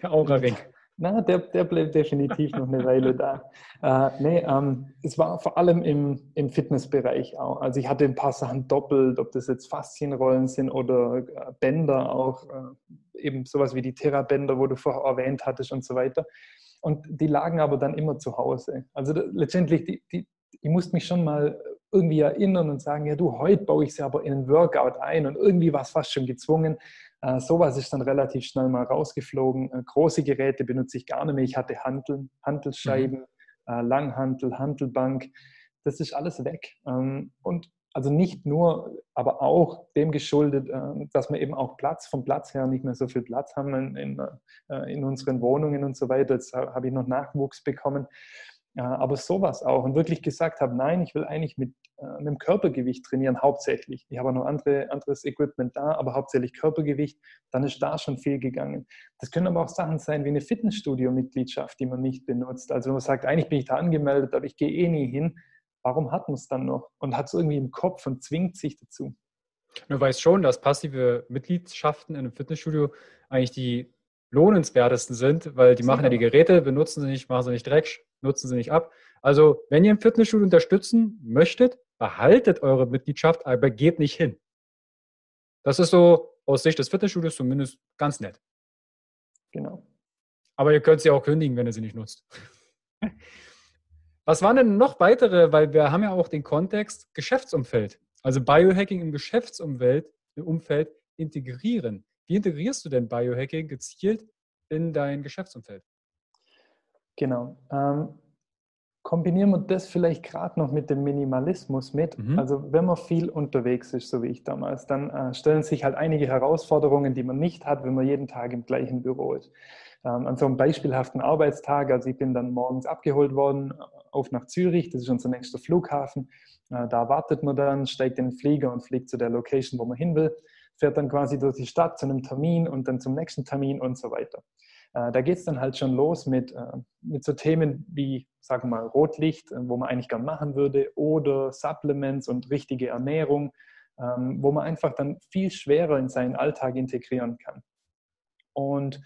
Der Aura-Ring. Na, der, der bleibt definitiv noch eine Weile da. Äh, nee, ähm, es war vor allem im, im Fitnessbereich auch. Also ich hatte ein paar Sachen doppelt, ob das jetzt Faszienrollen sind oder äh, Bänder auch, äh, eben sowas wie die Terra-Bänder, wo du vorher erwähnt hattest und so weiter. Und die lagen aber dann immer zu Hause. Also da, letztendlich, die, die, ich musste mich schon mal irgendwie erinnern und sagen, ja du, heute baue ich sie aber in ein Workout ein und irgendwie war es fast schon gezwungen. Äh, sowas ist dann relativ schnell mal rausgeflogen. Äh, große Geräte benutze ich gar nicht mehr. Ich hatte Hanteln, Hantelscheiben, mhm. äh, Langhantel, Hantelbank. Das ist alles weg. Ähm, und also nicht nur, aber auch dem geschuldet, äh, dass wir eben auch Platz vom Platz her nicht mehr so viel Platz haben in, in, in unseren Wohnungen und so weiter. Jetzt habe ich noch Nachwuchs bekommen aber sowas auch und wirklich gesagt habe, nein, ich will eigentlich mit, mit dem Körpergewicht trainieren, hauptsächlich. Ich habe noch andere, anderes Equipment da, aber hauptsächlich Körpergewicht, dann ist da schon viel gegangen. Das können aber auch Sachen sein wie eine Fitnessstudio-Mitgliedschaft, die man nicht benutzt. Also wenn man sagt, eigentlich bin ich da angemeldet, aber ich gehe eh nie hin, warum hat man es dann noch? Und hat es irgendwie im Kopf und zwingt sich dazu. Du weißt schon, dass passive Mitgliedschaften in einem Fitnessstudio eigentlich die lohnenswertesten sind, weil die machen ja die Geräte, benutzen sie nicht, machen sie nicht Dreck, nutzen sie nicht ab. Also, wenn ihr im Fitnessstudio unterstützen möchtet, behaltet eure Mitgliedschaft, aber geht nicht hin. Das ist so aus Sicht des Fitnessstudios zumindest ganz nett. Genau. Aber ihr könnt sie auch kündigen, wenn ihr sie nicht nutzt. Was waren denn noch weitere, weil wir haben ja auch den Kontext Geschäftsumfeld. Also Biohacking im Geschäftsumfeld im Umfeld integrieren. Wie integrierst du denn Biohacking gezielt in dein Geschäftsumfeld? Genau. Ähm, kombinieren wir das vielleicht gerade noch mit dem Minimalismus mit. Mhm. Also wenn man viel unterwegs ist, so wie ich damals, dann äh, stellen sich halt einige Herausforderungen, die man nicht hat, wenn man jeden Tag im gleichen Büro ist. Ähm, an so einem beispielhaften Arbeitstag, also ich bin dann morgens abgeholt worden, äh, auf nach Zürich, das ist unser nächster Flughafen. Äh, da wartet man dann, steigt in den Flieger und fliegt zu der Location, wo man hin will fährt dann quasi durch die Stadt zu einem Termin und dann zum nächsten Termin und so weiter. Äh, da geht es dann halt schon los mit, äh, mit so Themen wie, sagen wir mal, Rotlicht, äh, wo man eigentlich gern machen würde, oder Supplements und richtige Ernährung, ähm, wo man einfach dann viel schwerer in seinen Alltag integrieren kann. Und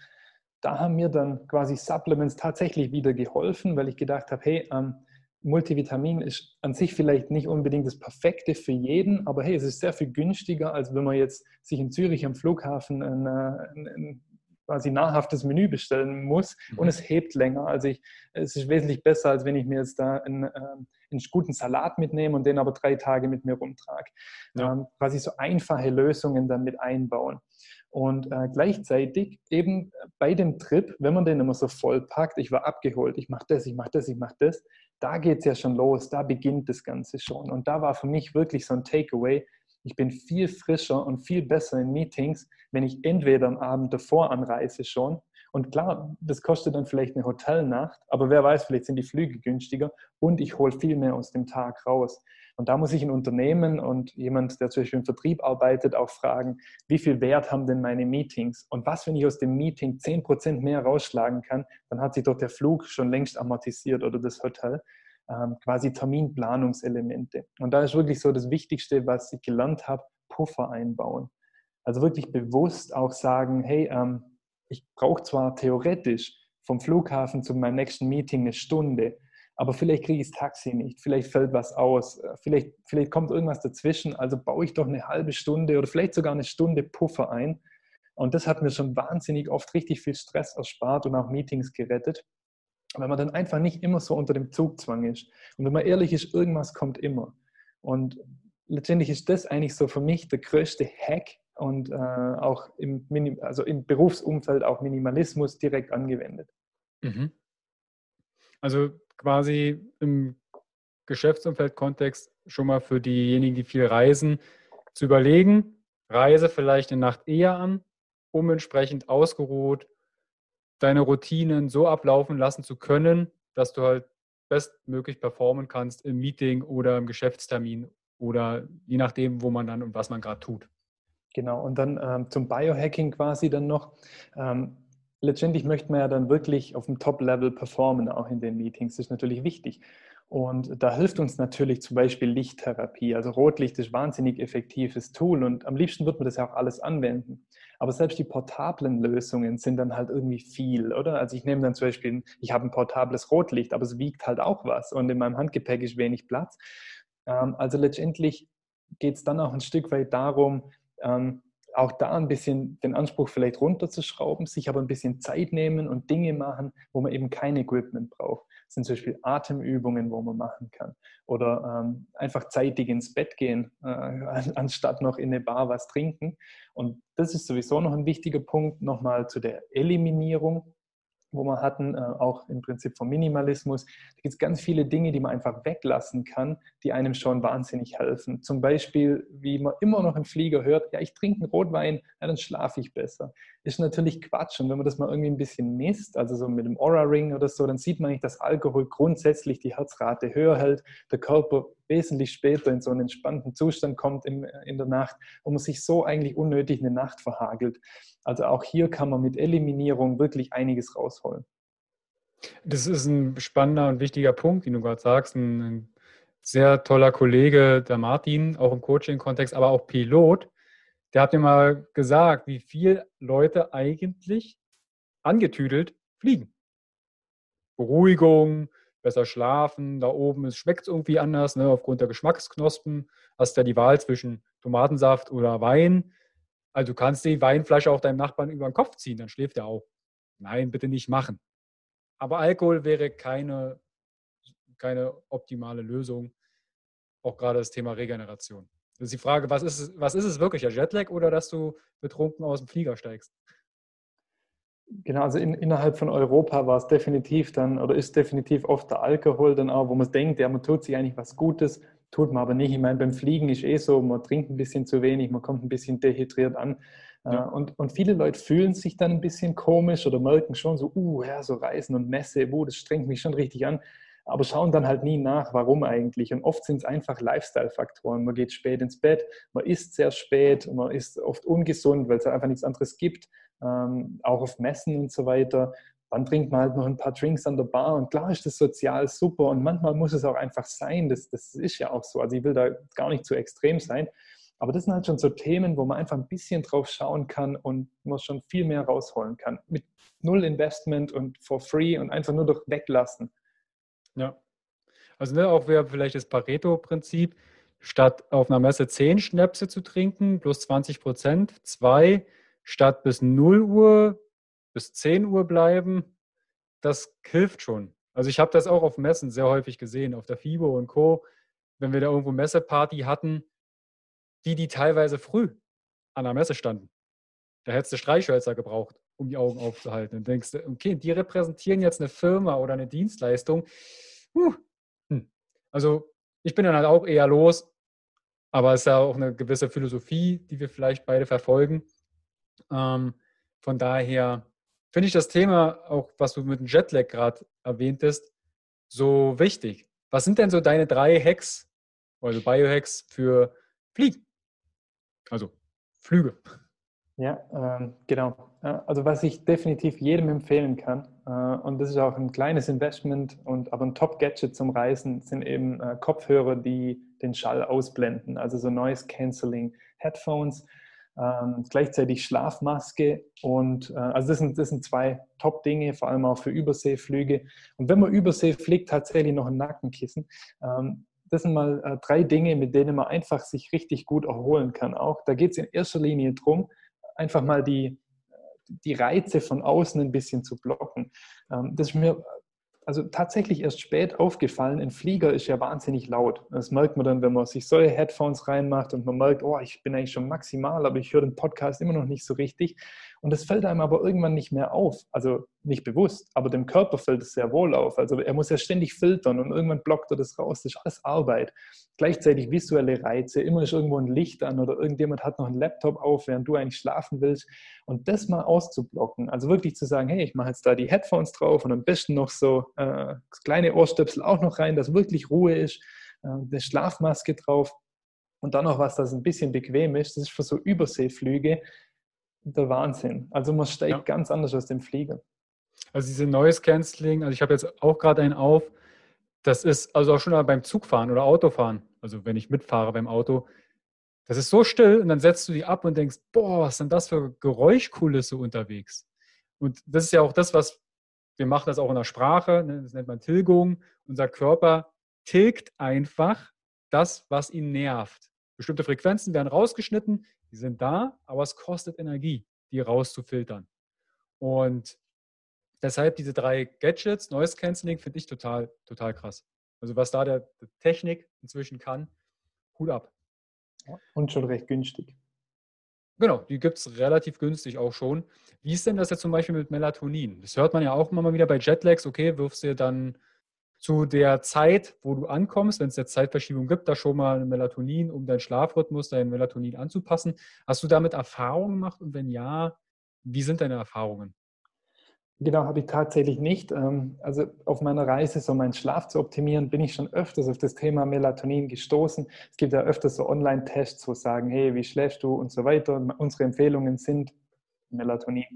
da haben mir dann quasi Supplements tatsächlich wieder geholfen, weil ich gedacht habe, hey, ähm, Multivitamin ist an sich vielleicht nicht unbedingt das Perfekte für jeden, aber hey, es ist sehr viel günstiger, als wenn man jetzt sich in Zürich am Flughafen ein, ein, ein quasi nahrhaftes Menü bestellen muss mhm. und es hebt länger. Also ich, es ist wesentlich besser, als wenn ich mir jetzt da einen, ähm, einen guten Salat mitnehme und den aber drei Tage mit mir rumtrage. Ja. Ähm, quasi so einfache Lösungen dann mit einbauen. Und äh, gleichzeitig eben bei dem Trip, wenn man den immer so voll packt, ich war abgeholt, ich mache das, ich mache das, ich mache das, da geht es ja schon los, da beginnt das Ganze schon. Und da war für mich wirklich so ein Takeaway, ich bin viel frischer und viel besser in Meetings, wenn ich entweder am Abend davor anreise schon. Und klar, das kostet dann vielleicht eine Hotelnacht, aber wer weiß, vielleicht sind die Flüge günstiger und ich hole viel mehr aus dem Tag raus. Und da muss ich ein Unternehmen und jemand, der zum Beispiel im Vertrieb arbeitet, auch fragen, wie viel Wert haben denn meine Meetings? Und was, wenn ich aus dem Meeting 10% mehr rausschlagen kann, dann hat sich doch der Flug schon längst amortisiert oder das Hotel. Ähm, quasi Terminplanungselemente. Und da ist wirklich so das Wichtigste, was ich gelernt habe, Puffer einbauen. Also wirklich bewusst auch sagen, hey, ähm, ich brauche zwar theoretisch vom Flughafen zu meinem nächsten Meeting eine Stunde, aber vielleicht kriege ich das Taxi nicht, vielleicht fällt was aus, äh, vielleicht, vielleicht kommt irgendwas dazwischen, also baue ich doch eine halbe Stunde oder vielleicht sogar eine Stunde Puffer ein. Und das hat mir schon wahnsinnig oft richtig viel Stress erspart und auch Meetings gerettet, weil man dann einfach nicht immer so unter dem Zugzwang ist. Und wenn man ehrlich ist, irgendwas kommt immer. Und letztendlich ist das eigentlich so für mich der größte Hack und äh, auch im, Minim also im Berufsumfeld auch Minimalismus direkt angewendet. Mhm. Also quasi im Geschäftsumfeld-Kontext schon mal für diejenigen, die viel reisen, zu überlegen, reise vielleicht eine Nacht eher an, um entsprechend ausgeruht deine Routinen so ablaufen lassen zu können, dass du halt bestmöglich performen kannst im Meeting oder im Geschäftstermin oder je nachdem, wo man dann und was man gerade tut. Genau, und dann ähm, zum Biohacking quasi dann noch. Ähm, letztendlich möchte man ja dann wirklich auf dem Top-Level performen, auch in den Meetings. Das ist natürlich wichtig. Und da hilft uns natürlich zum Beispiel Lichttherapie. Also Rotlicht ist wahnsinnig effektives Tool und am liebsten wird man das ja auch alles anwenden. Aber selbst die portablen Lösungen sind dann halt irgendwie viel, oder? Also ich nehme dann zum Beispiel, ich habe ein portables Rotlicht, aber es wiegt halt auch was und in meinem Handgepäck ist wenig Platz. Ähm, also letztendlich geht es dann auch ein Stück weit darum, ähm, auch da ein bisschen den Anspruch vielleicht runterzuschrauben, sich aber ein bisschen Zeit nehmen und Dinge machen, wo man eben kein Equipment braucht. Das sind zum Beispiel Atemübungen, wo man machen kann. Oder ähm, einfach zeitig ins Bett gehen, äh, anstatt noch in eine Bar was trinken. Und das ist sowieso noch ein wichtiger Punkt, nochmal zu der Eliminierung wo wir hatten, äh, auch im Prinzip vom Minimalismus. Da gibt es ganz viele Dinge, die man einfach weglassen kann, die einem schon wahnsinnig helfen. Zum Beispiel, wie man immer noch im Flieger hört, ja, ich trinke einen Rotwein, ja, dann schlafe ich besser. Ist natürlich Quatsch. Und wenn man das mal irgendwie ein bisschen misst, also so mit dem Aura-Ring oder so, dann sieht man nicht, dass Alkohol grundsätzlich die Herzrate höher hält, der Körper wesentlich später in so einen entspannten Zustand kommt in, in der Nacht und man sich so eigentlich unnötig eine Nacht verhagelt. Also auch hier kann man mit Eliminierung wirklich einiges rausholen. Das ist ein spannender und wichtiger Punkt, den du gerade sagst. Ein, ein sehr toller Kollege, der Martin, auch im Coaching-Kontext, aber auch Pilot, der hat mir mal gesagt, wie viel Leute eigentlich angetüdelt fliegen. Beruhigung, besser schlafen, da oben schmeckt es irgendwie anders, ne? aufgrund der Geschmacksknospen. Hast du ja die Wahl zwischen Tomatensaft oder Wein. Also du kannst die Weinflasche auch deinem Nachbarn über den Kopf ziehen, dann schläft er auch. Nein, bitte nicht machen. Aber Alkohol wäre keine, keine optimale Lösung. Auch gerade das Thema Regeneration. Das ist die Frage, was ist, was ist es wirklich, der Jetlag oder dass du betrunken aus dem Flieger steigst? Genau, also in, innerhalb von Europa war es definitiv dann oder ist definitiv oft der Alkohol dann auch, wo man denkt, ja, man tut sich eigentlich was Gutes, tut man aber nicht. Ich meine, beim Fliegen ist eh so, man trinkt ein bisschen zu wenig, man kommt ein bisschen dehydriert an. Äh, ja. Und, und viele Leute fühlen sich dann ein bisschen komisch oder merken schon so, uh, ja, so Reisen und Messe, uh, das strengt mich schon richtig an aber schauen dann halt nie nach, warum eigentlich. Und oft sind es einfach Lifestyle-Faktoren. Man geht spät ins Bett, man isst sehr spät, man ist oft ungesund, weil es einfach nichts anderes gibt, ähm, auch auf Messen und so weiter. Dann trinkt man halt noch ein paar Drinks an der Bar und klar ist das sozial super und manchmal muss es auch einfach sein. Das, das ist ja auch so. Also ich will da gar nicht zu extrem sein. Aber das sind halt schon so Themen, wo man einfach ein bisschen drauf schauen kann und man schon viel mehr rausholen kann. Mit null Investment und for free und einfach nur durch weglassen. Ja. Also ne, auch wäre vielleicht das Pareto-Prinzip, statt auf einer Messe 10 Schnäpse zu trinken, plus 20 Prozent, zwei statt bis 0 Uhr bis 10 Uhr bleiben, das hilft schon. Also ich habe das auch auf Messen sehr häufig gesehen, auf der FIBO und Co., wenn wir da irgendwo Messeparty hatten, die, die teilweise früh an der Messe standen. Da hättest du Streichhölzer gebraucht, um die Augen aufzuhalten. Und denkst du, okay, die repräsentieren jetzt eine Firma oder eine Dienstleistung. Hm. Also ich bin dann halt auch eher los, aber es ist ja auch eine gewisse Philosophie, die wir vielleicht beide verfolgen. Ähm, von daher finde ich das Thema, auch was du mit dem Jetlag gerade erwähntest, so wichtig. Was sind denn so deine drei Hacks, also Biohacks für Fliegen? Also Flüge. Ja, ähm, genau. Also was ich definitiv jedem empfehlen kann, äh, und das ist auch ein kleines Investment und aber ein Top-Gadget zum Reisen, sind eben äh, Kopfhörer, die den Schall ausblenden, also so Noise Cancelling Headphones, ähm, gleichzeitig Schlafmaske und äh, also das sind, das sind zwei Top-Dinge, vor allem auch für Überseeflüge. Und wenn man Übersee fliegt, tatsächlich noch ein Nackenkissen. Ähm, das sind mal äh, drei Dinge, mit denen man einfach sich richtig gut erholen kann. Auch da geht es in erster Linie darum, einfach mal die, die Reize von außen ein bisschen zu blocken. Ähm, das ist mir also tatsächlich erst spät aufgefallen, ein Flieger ist ja wahnsinnig laut. Das merkt man dann, wenn man sich solche Headphones reinmacht und man merkt, oh, ich bin eigentlich schon maximal, aber ich höre den Podcast immer noch nicht so richtig. Und das fällt einem aber irgendwann nicht mehr auf. Also nicht bewusst, aber dem Körper fällt es sehr wohl auf. Also er muss ja ständig filtern und irgendwann blockt er das raus. Das ist alles Arbeit. Gleichzeitig visuelle Reize, immer ist irgendwo ein Licht an oder irgendjemand hat noch einen Laptop auf, während du eigentlich schlafen willst. Und das mal auszublocken, also wirklich zu sagen, hey, ich mache jetzt da die Headphones drauf und am besten noch so äh, kleine Ohrstöpsel auch noch rein, dass wirklich Ruhe ist, äh, eine Schlafmaske drauf und dann noch was, das ein bisschen bequem ist. Das ist für so Überseeflüge der Wahnsinn. Also man steigt ja. ganz anders aus dem Flieger. Also diese Noise Cancelling, also ich habe jetzt auch gerade einen auf, Das ist also auch schon beim Zugfahren oder Autofahren, also wenn ich mitfahre beim Auto, das ist so still und dann setzt du die ab und denkst, boah, was ist denn das für Geräuschkulisse unterwegs? Und das ist ja auch das, was wir machen das auch in der Sprache, ne, das nennt man Tilgung. Unser Körper tilgt einfach das, was ihn nervt. Bestimmte Frequenzen werden rausgeschnitten, die sind da, aber es kostet Energie, die rauszufiltern. Und deshalb diese drei Gadgets, Noise Cancelling, finde ich total, total krass. Also was da der, der Technik inzwischen kann, Hut ab. Und schon recht günstig. Genau, die gibt es relativ günstig auch schon. Wie ist denn das jetzt zum Beispiel mit Melatonin? Das hört man ja auch immer mal wieder bei Jetlags. Okay, wirfst dir dann zu der Zeit, wo du ankommst, wenn es jetzt Zeitverschiebung gibt, da schon mal Melatonin, um deinen Schlafrhythmus, deinen Melatonin anzupassen. Hast du damit Erfahrungen gemacht? Und wenn ja, wie sind deine Erfahrungen? Genau, habe ich tatsächlich nicht. Ähm, also auf meiner Reise, so meinen Schlaf zu optimieren, bin ich schon öfters auf das Thema Melatonin gestoßen. Es gibt ja öfters so Online-Tests, wo sagen, hey, wie schläfst du und so weiter. Unsere Empfehlungen sind Melatonin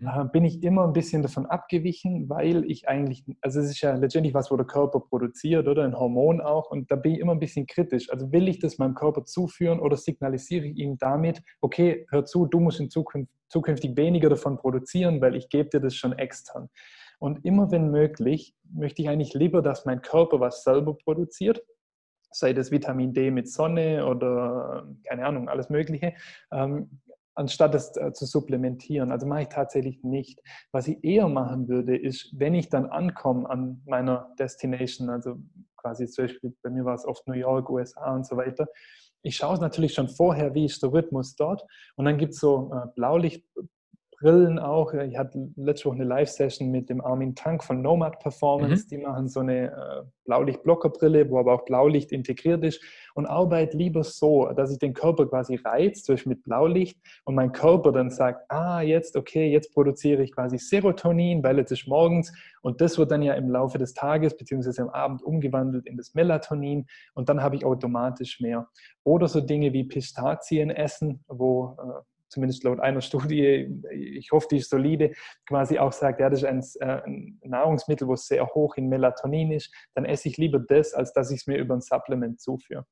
mhm. äh, bin ich immer ein bisschen davon abgewichen, weil ich eigentlich, also es ist ja letztendlich was, wo der Körper produziert oder ein Hormon auch und da bin ich immer ein bisschen kritisch. Also will ich das meinem Körper zuführen oder signalisiere ich ihm damit, okay, hör zu, du musst in Zukunft, zukünftig weniger davon produzieren, weil ich gebe dir das schon extern. Und immer wenn möglich, möchte ich eigentlich lieber, dass mein Körper was selber produziert, sei das Vitamin D mit Sonne oder keine Ahnung, alles Mögliche, ähm, anstatt es äh, zu supplementieren. Also mache ich tatsächlich nicht. Was ich eher machen würde, ist, wenn ich dann ankomme an meiner Destination, also quasi zum Beispiel bei mir war es oft New York, USA und so weiter, ich schaue es natürlich schon vorher, wie ist der Rhythmus dort. Und dann gibt es so äh, Blaulicht, Brillen auch. Ich hatte letzte Woche eine Live-Session mit dem Armin Tank von Nomad Performance. Mhm. Die machen so eine äh, Blaulicht-Blockerbrille, wo aber auch Blaulicht integriert ist und arbeite lieber so, dass ich den Körper quasi reizt, zum Beispiel mit Blaulicht und mein Körper dann sagt, ah, jetzt, okay, jetzt produziere ich quasi Serotonin, weil es ist morgens und das wird dann ja im Laufe des Tages bzw. am Abend umgewandelt in das Melatonin und dann habe ich automatisch mehr. Oder so Dinge wie Pistazien essen, wo äh, zumindest laut einer Studie, ich hoffe, die ist solide, quasi auch sagt, ja, das ist ein, äh, ein Nahrungsmittel, wo sehr hoch in Melatonin ist, dann esse ich lieber das, als dass ich es mir über ein Supplement zuführe.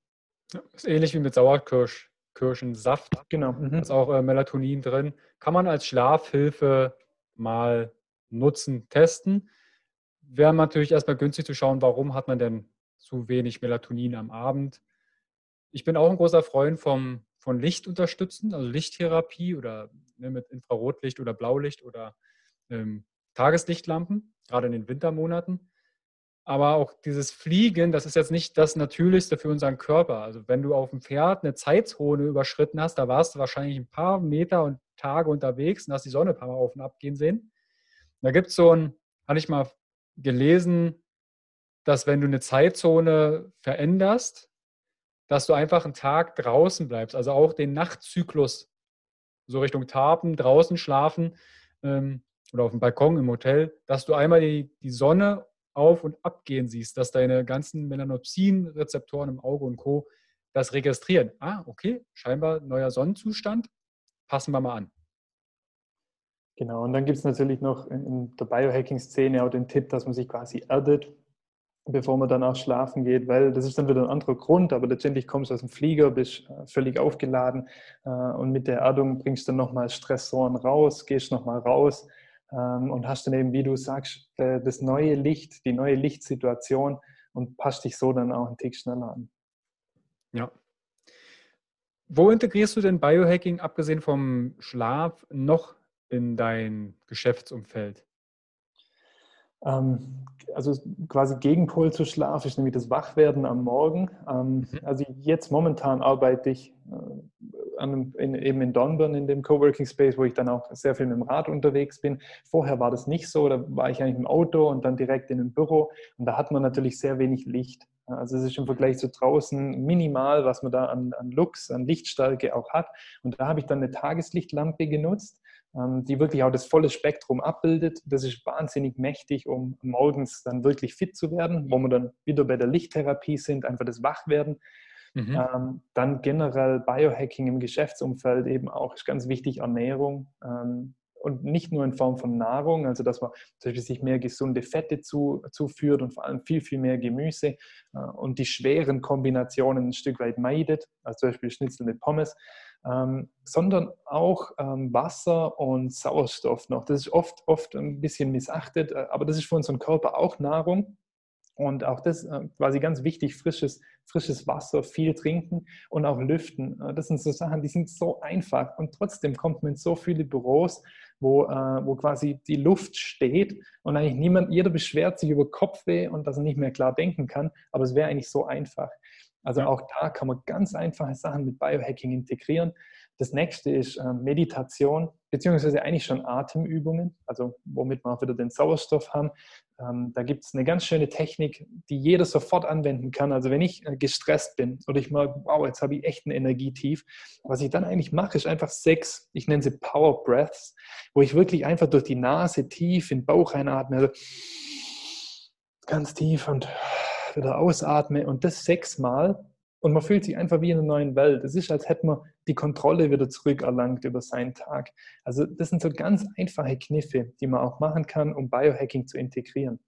Ja, ist ähnlich wie mit Sauerkirschensaft. Genau. Mhm. Da ist auch äh, Melatonin drin. Kann man als Schlafhilfe mal nutzen, testen. Wäre natürlich erstmal günstig zu schauen, warum hat man denn zu wenig Melatonin am Abend. Ich bin auch ein großer Freund vom von Licht unterstützen, also Lichttherapie oder ne, mit Infrarotlicht oder Blaulicht oder ähm, Tageslichtlampen, gerade in den Wintermonaten. Aber auch dieses Fliegen, das ist jetzt nicht das Natürlichste für unseren Körper. Also wenn du auf dem Pferd eine Zeitzone überschritten hast, da warst du wahrscheinlich ein paar Meter und Tage unterwegs und hast die Sonne ein paar Mal auf und ab gehen sehen. Da gibt es so ein, hatte ich mal gelesen, dass wenn du eine Zeitzone veränderst, dass du einfach einen Tag draußen bleibst, also auch den Nachtzyklus, so Richtung Tapen, draußen schlafen ähm, oder auf dem Balkon im Hotel, dass du einmal die, die Sonne auf und abgehen siehst, dass deine ganzen Melanopsin-Rezeptoren im Auge und Co. das registrieren. Ah, okay, scheinbar neuer Sonnenzustand, passen wir mal an. Genau, und dann gibt es natürlich noch in der Biohacking-Szene auch den Tipp, dass man sich quasi erdet, bevor man danach schlafen geht, weil das ist dann wieder ein anderer Grund, aber letztendlich kommst du aus dem Flieger, bist äh, völlig aufgeladen äh, und mit der Erdung bringst du nochmal Stressoren raus, gehst nochmal raus ähm, und hast dann eben, wie du sagst, äh, das neue Licht, die neue Lichtsituation und passt dich so dann auch einen Tick schneller an. Ja. Wo integrierst du denn Biohacking, abgesehen vom Schlaf, noch in dein Geschäftsumfeld? Ähm, also quasi Gegenpol zu Schlaf ist nämlich das Wachwerden am Morgen. Ähm, mhm. Also jetzt momentan arbeite ich äh, einem, in, eben in Dornbirn in dem Coworking Space, wo ich dann auch sehr viel mit dem Rad unterwegs bin. Vorher war das nicht so, da war ich eigentlich im Auto und dann direkt in einem Büro und da hat man natürlich sehr wenig Licht. Also es ist im Vergleich zu draußen minimal, was man da an, an Lux, an Lichtstärke auch hat. Und da habe ich dann eine Tageslichtlampe genutzt die wirklich auch das volle Spektrum abbildet. Das ist wahnsinnig mächtig, um morgens dann wirklich fit zu werden, wo wir dann wieder bei der Lichttherapie sind, einfach das Wachwerden. Mhm. Ähm, dann generell Biohacking im Geschäftsumfeld eben auch ist ganz wichtig, Ernährung. Ähm, und nicht nur in Form von Nahrung, also dass man zum Beispiel sich mehr gesunde Fette zu, zuführt und vor allem viel, viel mehr Gemüse äh, und die schweren Kombinationen ein Stück weit meidet, also zum Beispiel Schnitzel mit Pommes, ähm, sondern auch ähm, Wasser und Sauerstoff noch. Das ist oft, oft ein bisschen missachtet, äh, aber das ist für unseren Körper auch Nahrung. Und auch das äh, quasi ganz wichtig, frisches, frisches Wasser, viel trinken und auch lüften. Äh, das sind so Sachen, die sind so einfach. Und trotzdem kommt man in so viele Büros, wo, äh, wo quasi die Luft steht und eigentlich niemand, jeder beschwert sich über Kopfweh und dass er nicht mehr klar denken kann. Aber es wäre eigentlich so einfach. Also auch da kann man ganz einfache Sachen mit Biohacking integrieren. Das nächste ist äh, Meditation, beziehungsweise eigentlich schon Atemübungen, also womit wir auch wieder den Sauerstoff haben. Ähm, da gibt es eine ganz schöne Technik, die jeder sofort anwenden kann. Also wenn ich äh, gestresst bin oder ich mal, wow, jetzt habe ich echt ein Energietief, was ich dann eigentlich mache, ist einfach sechs, ich nenne sie Power Breaths, wo ich wirklich einfach durch die Nase tief in den Bauch einatme, also ganz tief und wieder ausatme und das sechsmal und man fühlt sich einfach wie in einer neuen Welt. Es ist, als hätte man die Kontrolle wieder zurückerlangt über seinen Tag. Also das sind so ganz einfache Kniffe, die man auch machen kann, um Biohacking zu integrieren.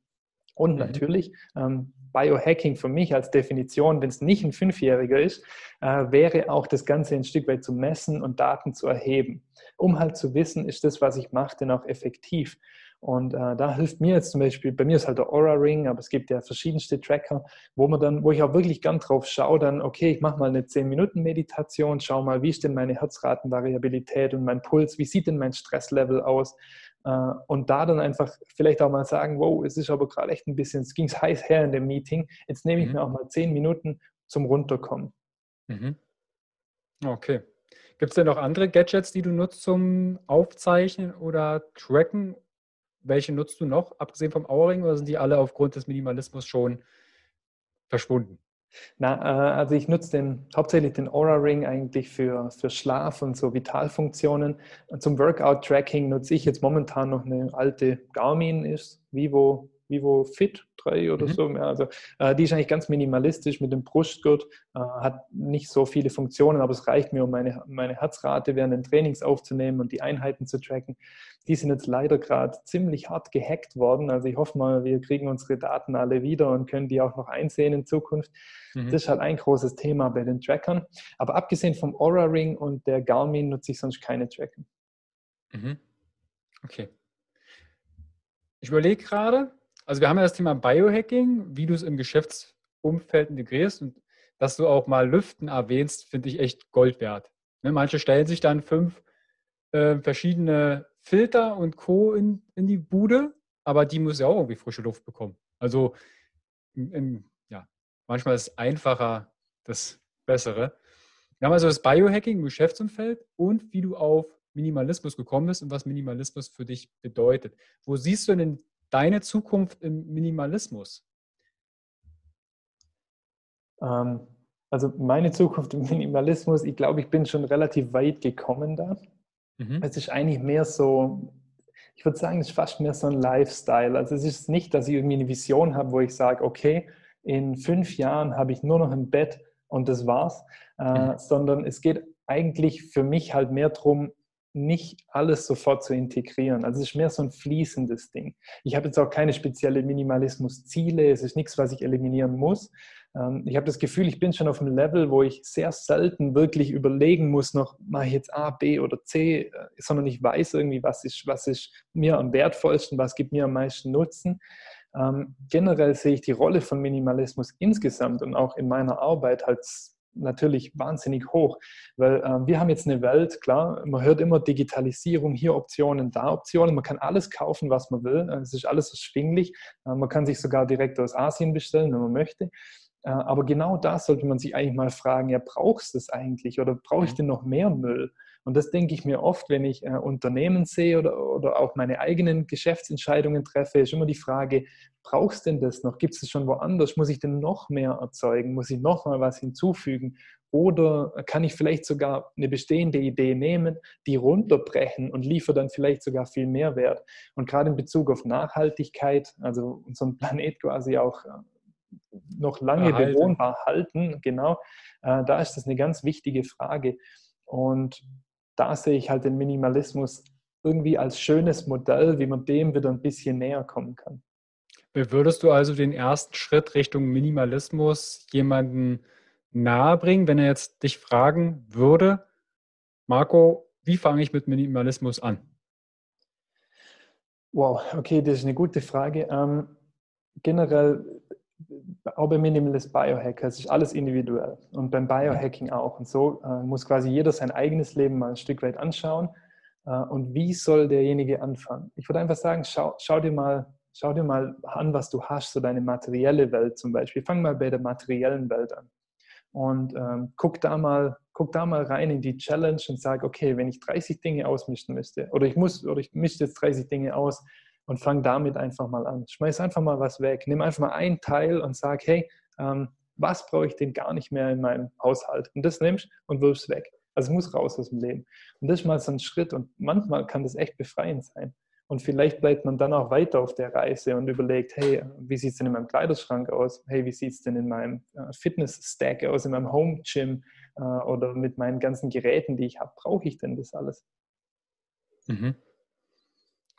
Und mhm. natürlich, ähm, Biohacking für mich als Definition, wenn es nicht ein Fünfjähriger ist, äh, wäre auch das Ganze ein Stück weit zu messen und Daten zu erheben, um halt zu wissen, ist das, was ich mache, denn auch effektiv. Und äh, da hilft mir jetzt zum Beispiel, bei mir ist halt der Aura Ring, aber es gibt ja verschiedenste Tracker, wo man dann, wo ich auch wirklich gern drauf schaue, dann, okay, ich mache mal eine 10-Minuten-Meditation, schau mal, wie ist denn meine Herzratenvariabilität und mein Puls, wie sieht denn mein Stresslevel aus? Äh, und da dann einfach vielleicht auch mal sagen, wow, es ist aber gerade echt ein bisschen, es ging heiß her in dem Meeting, jetzt nehme ich mhm. mir auch mal 10 Minuten zum Runterkommen. Mhm. Okay. Gibt es denn noch andere Gadgets, die du nutzt zum Aufzeichnen oder Tracken welche nutzt du noch, abgesehen vom Auering, oder sind die alle aufgrund des Minimalismus schon verschwunden? Na, äh, also ich nutze den, hauptsächlich den Aura Ring eigentlich für, für Schlaf und so Vitalfunktionen. Zum Workout-Tracking nutze ich jetzt momentan noch eine alte Garmin, ist Vivo Vivo Fit 3 oder mhm. so. Also äh, die ist eigentlich ganz minimalistisch mit dem Brustgurt, äh, hat nicht so viele Funktionen, aber es reicht mir, um meine, meine Herzrate während den Trainings aufzunehmen und die Einheiten zu tracken. Die sind jetzt leider gerade ziemlich hart gehackt worden. Also ich hoffe mal, wir kriegen unsere Daten alle wieder und können die auch noch einsehen in Zukunft. Mhm. Das ist halt ein großes Thema bei den Trackern. Aber abgesehen vom Aura Ring und der Garmin nutze ich sonst keine Tracker. Mhm. Okay. Ich überlege gerade, also wir haben ja das Thema Biohacking, wie du es im Geschäftsumfeld integrierst und dass du auch mal Lüften erwähnst, finde ich echt Gold wert. Ne, manche stellen sich dann fünf äh, verschiedene Filter und Co. In, in die Bude, aber die muss ja auch irgendwie frische Luft bekommen. Also im, im, ja, manchmal ist einfacher das Bessere. Wir haben also das Biohacking im Geschäftsumfeld und wie du auf Minimalismus gekommen bist und was Minimalismus für dich bedeutet. Wo siehst du denn deine Zukunft im Minimalismus? Ähm, also meine Zukunft im Minimalismus, ich glaube, ich bin schon relativ weit gekommen da. Mhm. Es ist eigentlich mehr so, ich würde sagen, es ist fast mehr so ein Lifestyle. Also es ist nicht, dass ich irgendwie eine Vision habe, wo ich sage, okay, in fünf Jahren habe ich nur noch ein Bett und das war's, äh, mhm. sondern es geht eigentlich für mich halt mehr darum, nicht alles sofort zu integrieren. Also es ist mehr so ein fließendes Ding. Ich habe jetzt auch keine spezielle Minimalismus-Ziele. Es ist nichts, was ich eliminieren muss. Ähm, ich habe das Gefühl, ich bin schon auf einem Level, wo ich sehr selten wirklich überlegen muss, noch mache ich jetzt A, B oder C, äh, sondern ich weiß irgendwie, was ist, was ist mir am wertvollsten, was gibt mir am meisten Nutzen. Ähm, generell sehe ich die Rolle von Minimalismus insgesamt und auch in meiner Arbeit als natürlich wahnsinnig hoch, weil äh, wir haben jetzt eine Welt, klar, man hört immer Digitalisierung, hier Optionen, da Optionen, man kann alles kaufen, was man will, es ist alles erschwinglich, äh, man kann sich sogar direkt aus Asien bestellen, wenn man möchte. Äh, aber genau da sollte man sich eigentlich mal fragen, ja, brauchst du es eigentlich oder brauche ich mhm. denn noch mehr Müll? Und das denke ich mir oft, wenn ich äh, Unternehmen sehe oder, oder auch meine eigenen Geschäftsentscheidungen treffe, ist immer die Frage, brauchst du denn das noch? Gibt es das schon woanders? Muss ich denn noch mehr erzeugen? Muss ich noch mal was hinzufügen? Oder kann ich vielleicht sogar eine bestehende Idee nehmen, die runterbrechen und liefere dann vielleicht sogar viel mehr Wert? Und gerade in Bezug auf Nachhaltigkeit, also unseren Planet quasi auch äh, noch lange Erhalten. bewohnbar halten, genau, äh, da ist das eine ganz wichtige Frage. Und da sehe ich halt den Minimalismus irgendwie als schönes Modell, wie man dem wieder ein bisschen näher kommen kann. Würdest du also den ersten Schritt Richtung Minimalismus jemanden nahebringen, wenn er jetzt dich fragen würde, Marco, wie fange ich mit Minimalismus an? Wow, okay, das ist eine gute Frage. Ähm, generell, auch bei Minimalist Biohacker, es ist alles individuell und beim Biohacking auch. Und so äh, muss quasi jeder sein eigenes Leben mal ein Stück weit anschauen. Äh, und wie soll derjenige anfangen? Ich würde einfach sagen, schau, schau, dir mal, schau dir mal an, was du hast, so deine materielle Welt zum Beispiel. Fang mal bei der materiellen Welt an und ähm, guck, da mal, guck da mal rein in die Challenge und sag, okay, wenn ich 30 Dinge ausmischen müsste oder ich muss oder ich mische jetzt 30 Dinge aus und fang damit einfach mal an. Schmeiß einfach mal was weg. Nimm einfach mal ein Teil und sag, hey, ähm, was brauche ich denn gar nicht mehr in meinem Haushalt? Und das nimmst und wirfst weg. Also es muss raus aus dem Leben. Und das ist mal so ein Schritt und manchmal kann das echt befreiend sein. Und vielleicht bleibt man dann auch weiter auf der Reise und überlegt, hey, wie sieht es denn in meinem Kleiderschrank aus? Hey, wie sieht es denn in meinem äh, Fitness-Stack aus, in meinem Home-Gym äh, oder mit meinen ganzen Geräten, die ich habe? Brauche ich denn das alles? Mhm.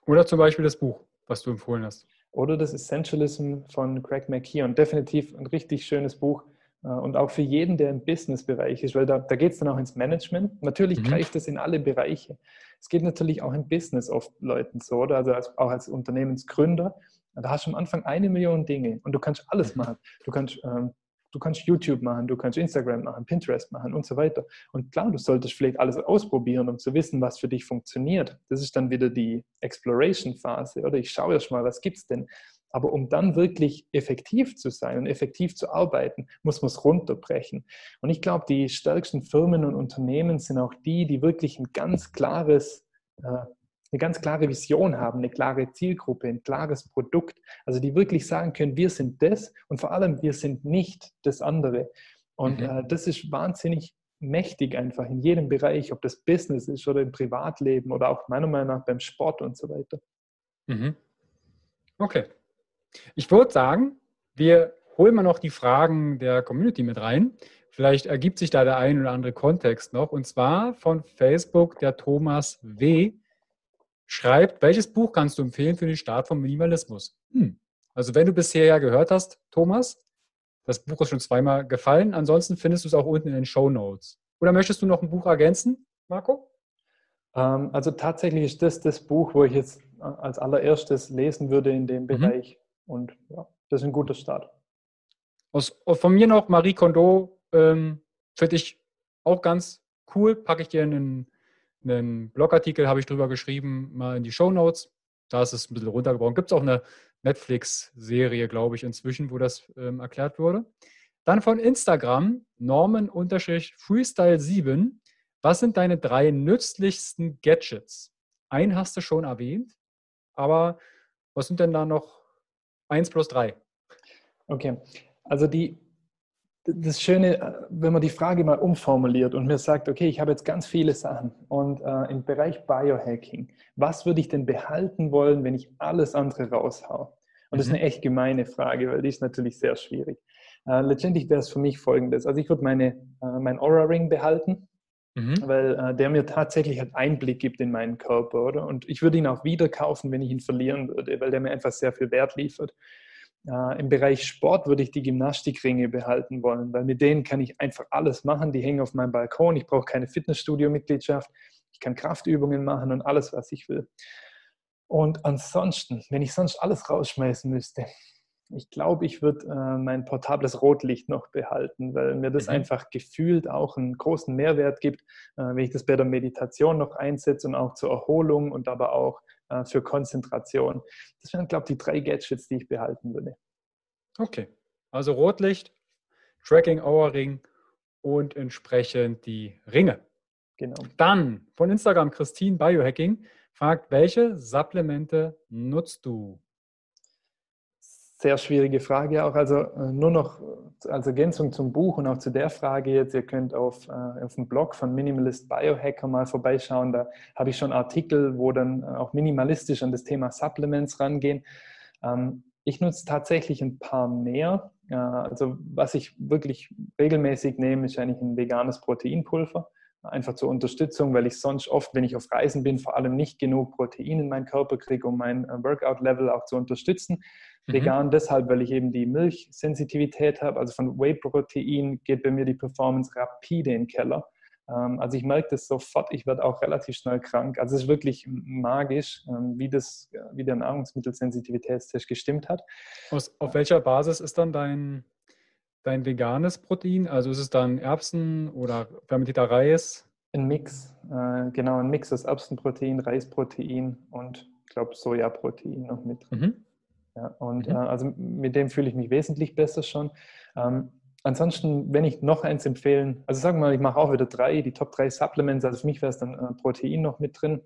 Oder zum Beispiel das Buch, was du empfohlen hast. Oder das Essentialism von Craig McKeown. Definitiv ein richtig schönes Buch äh, und auch für jeden, der im Business-Bereich ist, weil da, da geht es dann auch ins Management. Natürlich mhm. greift es in alle Bereiche. Es geht natürlich auch im Business oft Leuten so, oder? Also als, auch als Unternehmensgründer. Da hast du am Anfang eine Million Dinge und du kannst alles mhm. machen. Du kannst, ähm, du kannst YouTube machen, du kannst Instagram machen, Pinterest machen und so weiter. Und klar, du solltest vielleicht alles ausprobieren, um zu wissen, was für dich funktioniert. Das ist dann wieder die Exploration-Phase, oder? Ich schaue erst mal, was gibt es denn? Aber um dann wirklich effektiv zu sein und effektiv zu arbeiten, muss man es runterbrechen. Und ich glaube, die stärksten Firmen und Unternehmen sind auch die, die wirklich ein ganz klares, äh, eine ganz klare Vision haben, eine klare Zielgruppe, ein klares Produkt. Also die wirklich sagen können, wir sind das und vor allem wir sind nicht das andere. Und mhm. äh, das ist wahnsinnig mächtig einfach in jedem Bereich, ob das Business ist oder im Privatleben oder auch meiner Meinung nach beim Sport und so weiter. Mhm. Okay. Ich würde sagen, wir holen mal noch die Fragen der Community mit rein. Vielleicht ergibt sich da der ein oder andere Kontext noch. Und zwar von Facebook der Thomas W. schreibt, welches Buch kannst du empfehlen für den Start vom Minimalismus? Hm. Also wenn du bisher ja gehört hast, Thomas, das Buch ist schon zweimal gefallen. Ansonsten findest du es auch unten in den Show Notes. Oder möchtest du noch ein Buch ergänzen, Marco? Ähm, also tatsächlich ist das das Buch, wo ich jetzt als allererstes lesen würde in dem mhm. Bereich und ja, das ist ein guter Start. Aus, von mir noch Marie Kondo, ähm, finde ich auch ganz cool. Packe ich dir einen, einen Blogartikel, habe ich drüber geschrieben, mal in die Show Notes. Da ist es ein bisschen runtergebrochen. Gibt es auch eine Netflix-Serie, glaube ich, inzwischen, wo das ähm, erklärt wurde. Dann von Instagram, Norman-Freestyle7. Was sind deine drei nützlichsten Gadgets? Einen hast du schon erwähnt, aber was sind denn da noch 1 plus 3. Okay, also die, das Schöne, wenn man die Frage mal umformuliert und mir sagt, okay, ich habe jetzt ganz viele Sachen und äh, im Bereich Biohacking, was würde ich denn behalten wollen, wenn ich alles andere raushau? Und das ist eine mhm. echt gemeine Frage, weil die ist natürlich sehr schwierig. Äh, letztendlich wäre es für mich folgendes. Also ich würde meine, äh, mein Aura-Ring behalten, mhm. weil äh, der mir tatsächlich halt Einblick gibt in meinen Körper, oder? Und ich würde ihn auch wieder kaufen, wenn ich ihn verlieren würde, weil der mir einfach sehr viel Wert liefert. Äh, Im Bereich Sport würde ich die Gymnastikringe behalten wollen, weil mit denen kann ich einfach alles machen. Die hängen auf meinem Balkon. Ich brauche keine Fitnessstudio-Mitgliedschaft. Ich kann Kraftübungen machen und alles, was ich will. Und ansonsten, wenn ich sonst alles rausschmeißen müsste, ich glaube, ich würde äh, mein portables Rotlicht noch behalten, weil mir das mhm. einfach gefühlt auch einen großen Mehrwert gibt, äh, wenn ich das bei der Meditation noch einsetze und auch zur Erholung und aber auch äh, für Konzentration. Das wären, glaube ich, die drei Gadgets, die ich behalten würde. Okay, also Rotlicht, Tracking Hour Ring und entsprechend die Ringe. Genau. Dann von Instagram Christine Biohacking fragt, welche Supplemente nutzt du? Sehr schwierige Frage auch. Also äh, nur noch als Ergänzung zum Buch und auch zu der Frage jetzt, ihr könnt auf, äh, auf dem Blog von Minimalist Biohacker mal vorbeischauen. Da habe ich schon Artikel, wo dann äh, auch minimalistisch an das Thema Supplements rangehen. Ähm, ich nutze tatsächlich ein paar mehr. Also was ich wirklich regelmäßig nehme, ist eigentlich ein veganes Proteinpulver. Einfach zur Unterstützung, weil ich sonst oft, wenn ich auf Reisen bin, vor allem nicht genug Protein in meinen Körper kriege, um mein äh, Workout-Level auch zu unterstützen. Mhm. Vegan deshalb, weil ich eben die Milchsensitivität habe. Also von Whey-Protein geht bei mir die Performance rapide in den Keller. Ähm, also ich merke das sofort, ich werde auch relativ schnell krank. Also es ist wirklich magisch, ähm, wie, das, wie der Nahrungsmittelsensitivitätstest gestimmt hat. Aus, auf welcher Basis ist dann dein, dein veganes Protein? Also ist es dann Erbsen oder fermentierter Reis? Ein Mix, äh, genau, ein Mix aus Erbsenprotein, Reisprotein und ich glaube Sojaprotein noch mit drin. Mhm. Ja, und mhm. äh, also mit dem fühle ich mich wesentlich besser schon. Ähm, ansonsten, wenn ich noch eins empfehlen, also sagen wir mal, ich mache auch wieder drei, die Top 3 Supplements, also für mich wäre es dann äh, Protein noch mit drin.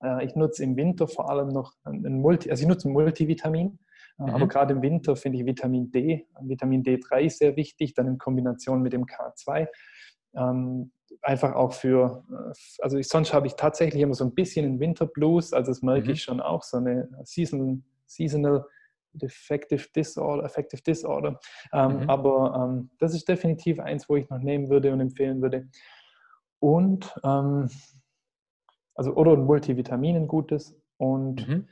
Äh, ich nutze im Winter vor allem noch ein Multi, also ich nutze ein Multivitamin, mhm. aber gerade im Winter finde ich Vitamin D, Vitamin D3 sehr wichtig, dann in Kombination mit dem K2. Ähm, einfach auch für, äh, also ich, sonst habe ich tatsächlich immer so ein bisschen einen Winterblues, also das merke mhm. ich schon auch, so eine Seasonal, Seasonal Defective Disorder, Affective Disorder. Ähm, mhm. Aber ähm, das ist definitiv eins, wo ich noch nehmen würde und empfehlen würde. Und ähm, also oder ein Multivitamin, ein gutes. Und mhm.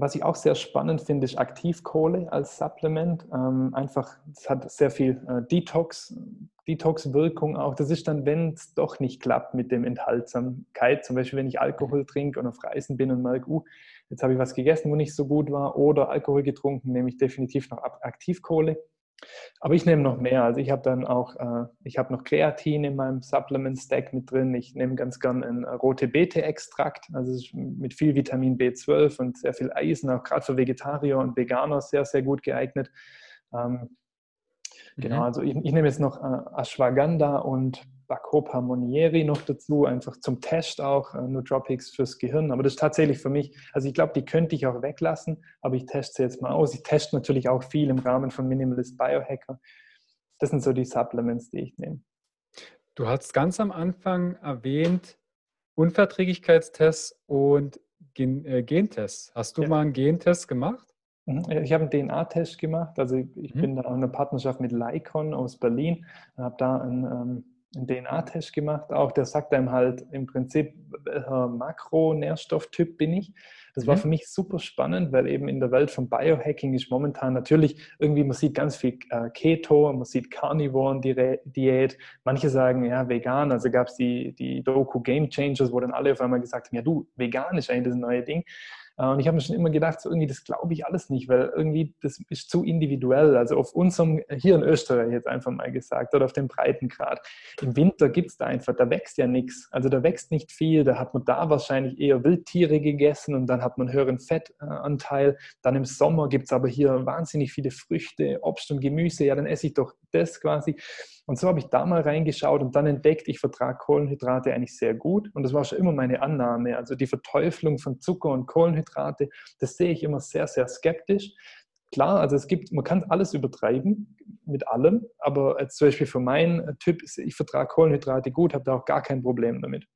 Was ich auch sehr spannend finde, ist Aktivkohle als Supplement. Ähm, einfach, es hat sehr viel äh, Detox, Detox-Wirkung auch. Das ist dann, wenn es doch nicht klappt mit dem Enthaltsamkeit, zum Beispiel wenn ich Alkohol trinke und auf Reisen bin und merke, uh, jetzt habe ich was gegessen, wo nicht so gut war, oder Alkohol getrunken, nehme ich definitiv noch Aktivkohle. Aber ich nehme noch mehr. Also ich habe dann auch, äh, ich habe noch Kreatin in meinem Supplement-Stack mit drin. Ich nehme ganz gern einen rote Beete-Extrakt, also mit viel Vitamin B12 und sehr viel Eisen, auch gerade für Vegetarier und Veganer sehr, sehr gut geeignet. Ähm, genau, mhm. also ich, ich, nehme jetzt noch äh, Ashwagandha und Bacopa Monieri noch dazu, einfach zum Test auch, äh, Nootropics fürs Gehirn. Aber das ist tatsächlich für mich, also ich glaube, die könnte ich auch weglassen, aber ich teste sie jetzt mal aus. Ich teste natürlich auch viel im Rahmen von Minimalist Biohacker. Das sind so die Supplements, die ich nehme. Du hast ganz am Anfang erwähnt, Unverträglichkeitstests und Gen äh, Gentests. Hast du ja. mal einen Gentest gemacht? Mhm. Ich habe einen DNA-Test gemacht. Also ich mhm. bin da in einer Partnerschaft mit Lycon aus Berlin und habe da einen ähm, einen DNA-Test gemacht, auch der sagt einem halt im Prinzip, welcher Makronährstofftyp bin ich. Das war mhm. für mich super spannend, weil eben in der Welt von Biohacking ist momentan natürlich irgendwie, man sieht ganz viel äh, Keto, man sieht Carnivoren-Diät, manche sagen ja vegan, also gab es die, die Doku Game Changers, wo dann alle auf einmal gesagt haben, ja du, vegan ist eigentlich das neue Ding. Äh, und ich habe mir schon immer gedacht, so irgendwie, das glaube ich alles nicht, weil irgendwie das ist zu individuell. Also auf unserem, hier in Österreich jetzt einfach mal gesagt, oder auf dem Breitengrad. Im Winter gibt es da einfach, da wächst ja nichts. Also da wächst nicht viel. Da hat man da wahrscheinlich eher Wildtiere gegessen und dann hat man höheren Fettanteil. Dann im Sommer gibt es aber hier wahnsinnig viele Früchte, Obst und Gemüse. Ja, dann esse ich doch das quasi. Und so habe ich da mal reingeschaut und dann entdeckt, ich vertrage Kohlenhydrate eigentlich sehr gut. Und das war schon immer meine Annahme. Also die Verteuflung von Zucker und Kohlenhydrate, das sehe ich immer sehr, sehr skeptisch. Klar, also es gibt, man kann alles übertreiben mit allem, aber zum Beispiel für meinen Typ, ich vertrage Kohlenhydrate gut, habe da auch gar kein Problem damit.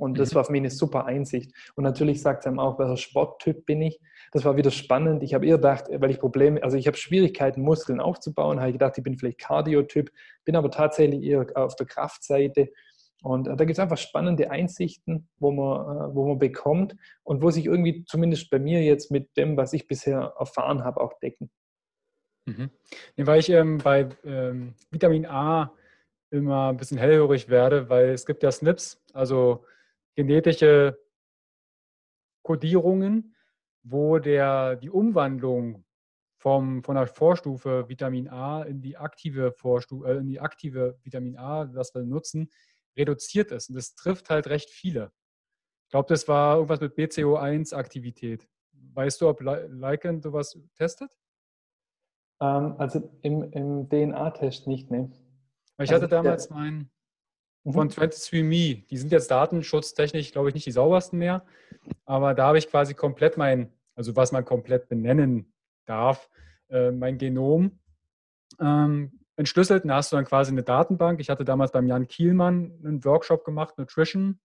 Und das mhm. war für mich eine super Einsicht. Und natürlich sagt es einem auch, welcher Sporttyp bin ich. Das war wieder spannend. Ich habe eher gedacht, weil ich Probleme, also ich habe Schwierigkeiten, Muskeln aufzubauen, habe ich gedacht, ich bin vielleicht Kardiotyp, bin aber tatsächlich eher auf der Kraftseite. Und äh, da gibt es einfach spannende Einsichten, wo man, äh, wo man bekommt und wo sich irgendwie zumindest bei mir jetzt mit dem, was ich bisher erfahren habe, auch decken. Mhm. Nee, weil ich ähm, bei ähm, Vitamin A immer ein bisschen hellhörig werde, weil es gibt ja SNPs, also genetische Kodierungen, wo der, die Umwandlung vom, von der Vorstufe Vitamin A in die aktive Vorstufe, äh, in die aktive Vitamin A, das wir nutzen, reduziert ist. Und das trifft halt recht viele. Ich glaube, das war irgendwas mit BCO1-Aktivität. Weißt du, ob Lycan sowas testet? Ähm, also im, im DNA-Test nicht, ne. Ich also hatte damals meinen Mhm. von 23me. Die sind jetzt datenschutztechnisch, glaube ich, nicht die saubersten mehr. Aber da habe ich quasi komplett mein, also was man komplett benennen darf, äh, mein Genom ähm, entschlüsselt. Da hast du dann quasi eine Datenbank. Ich hatte damals beim Jan Kielmann einen Workshop gemacht, Nutrition,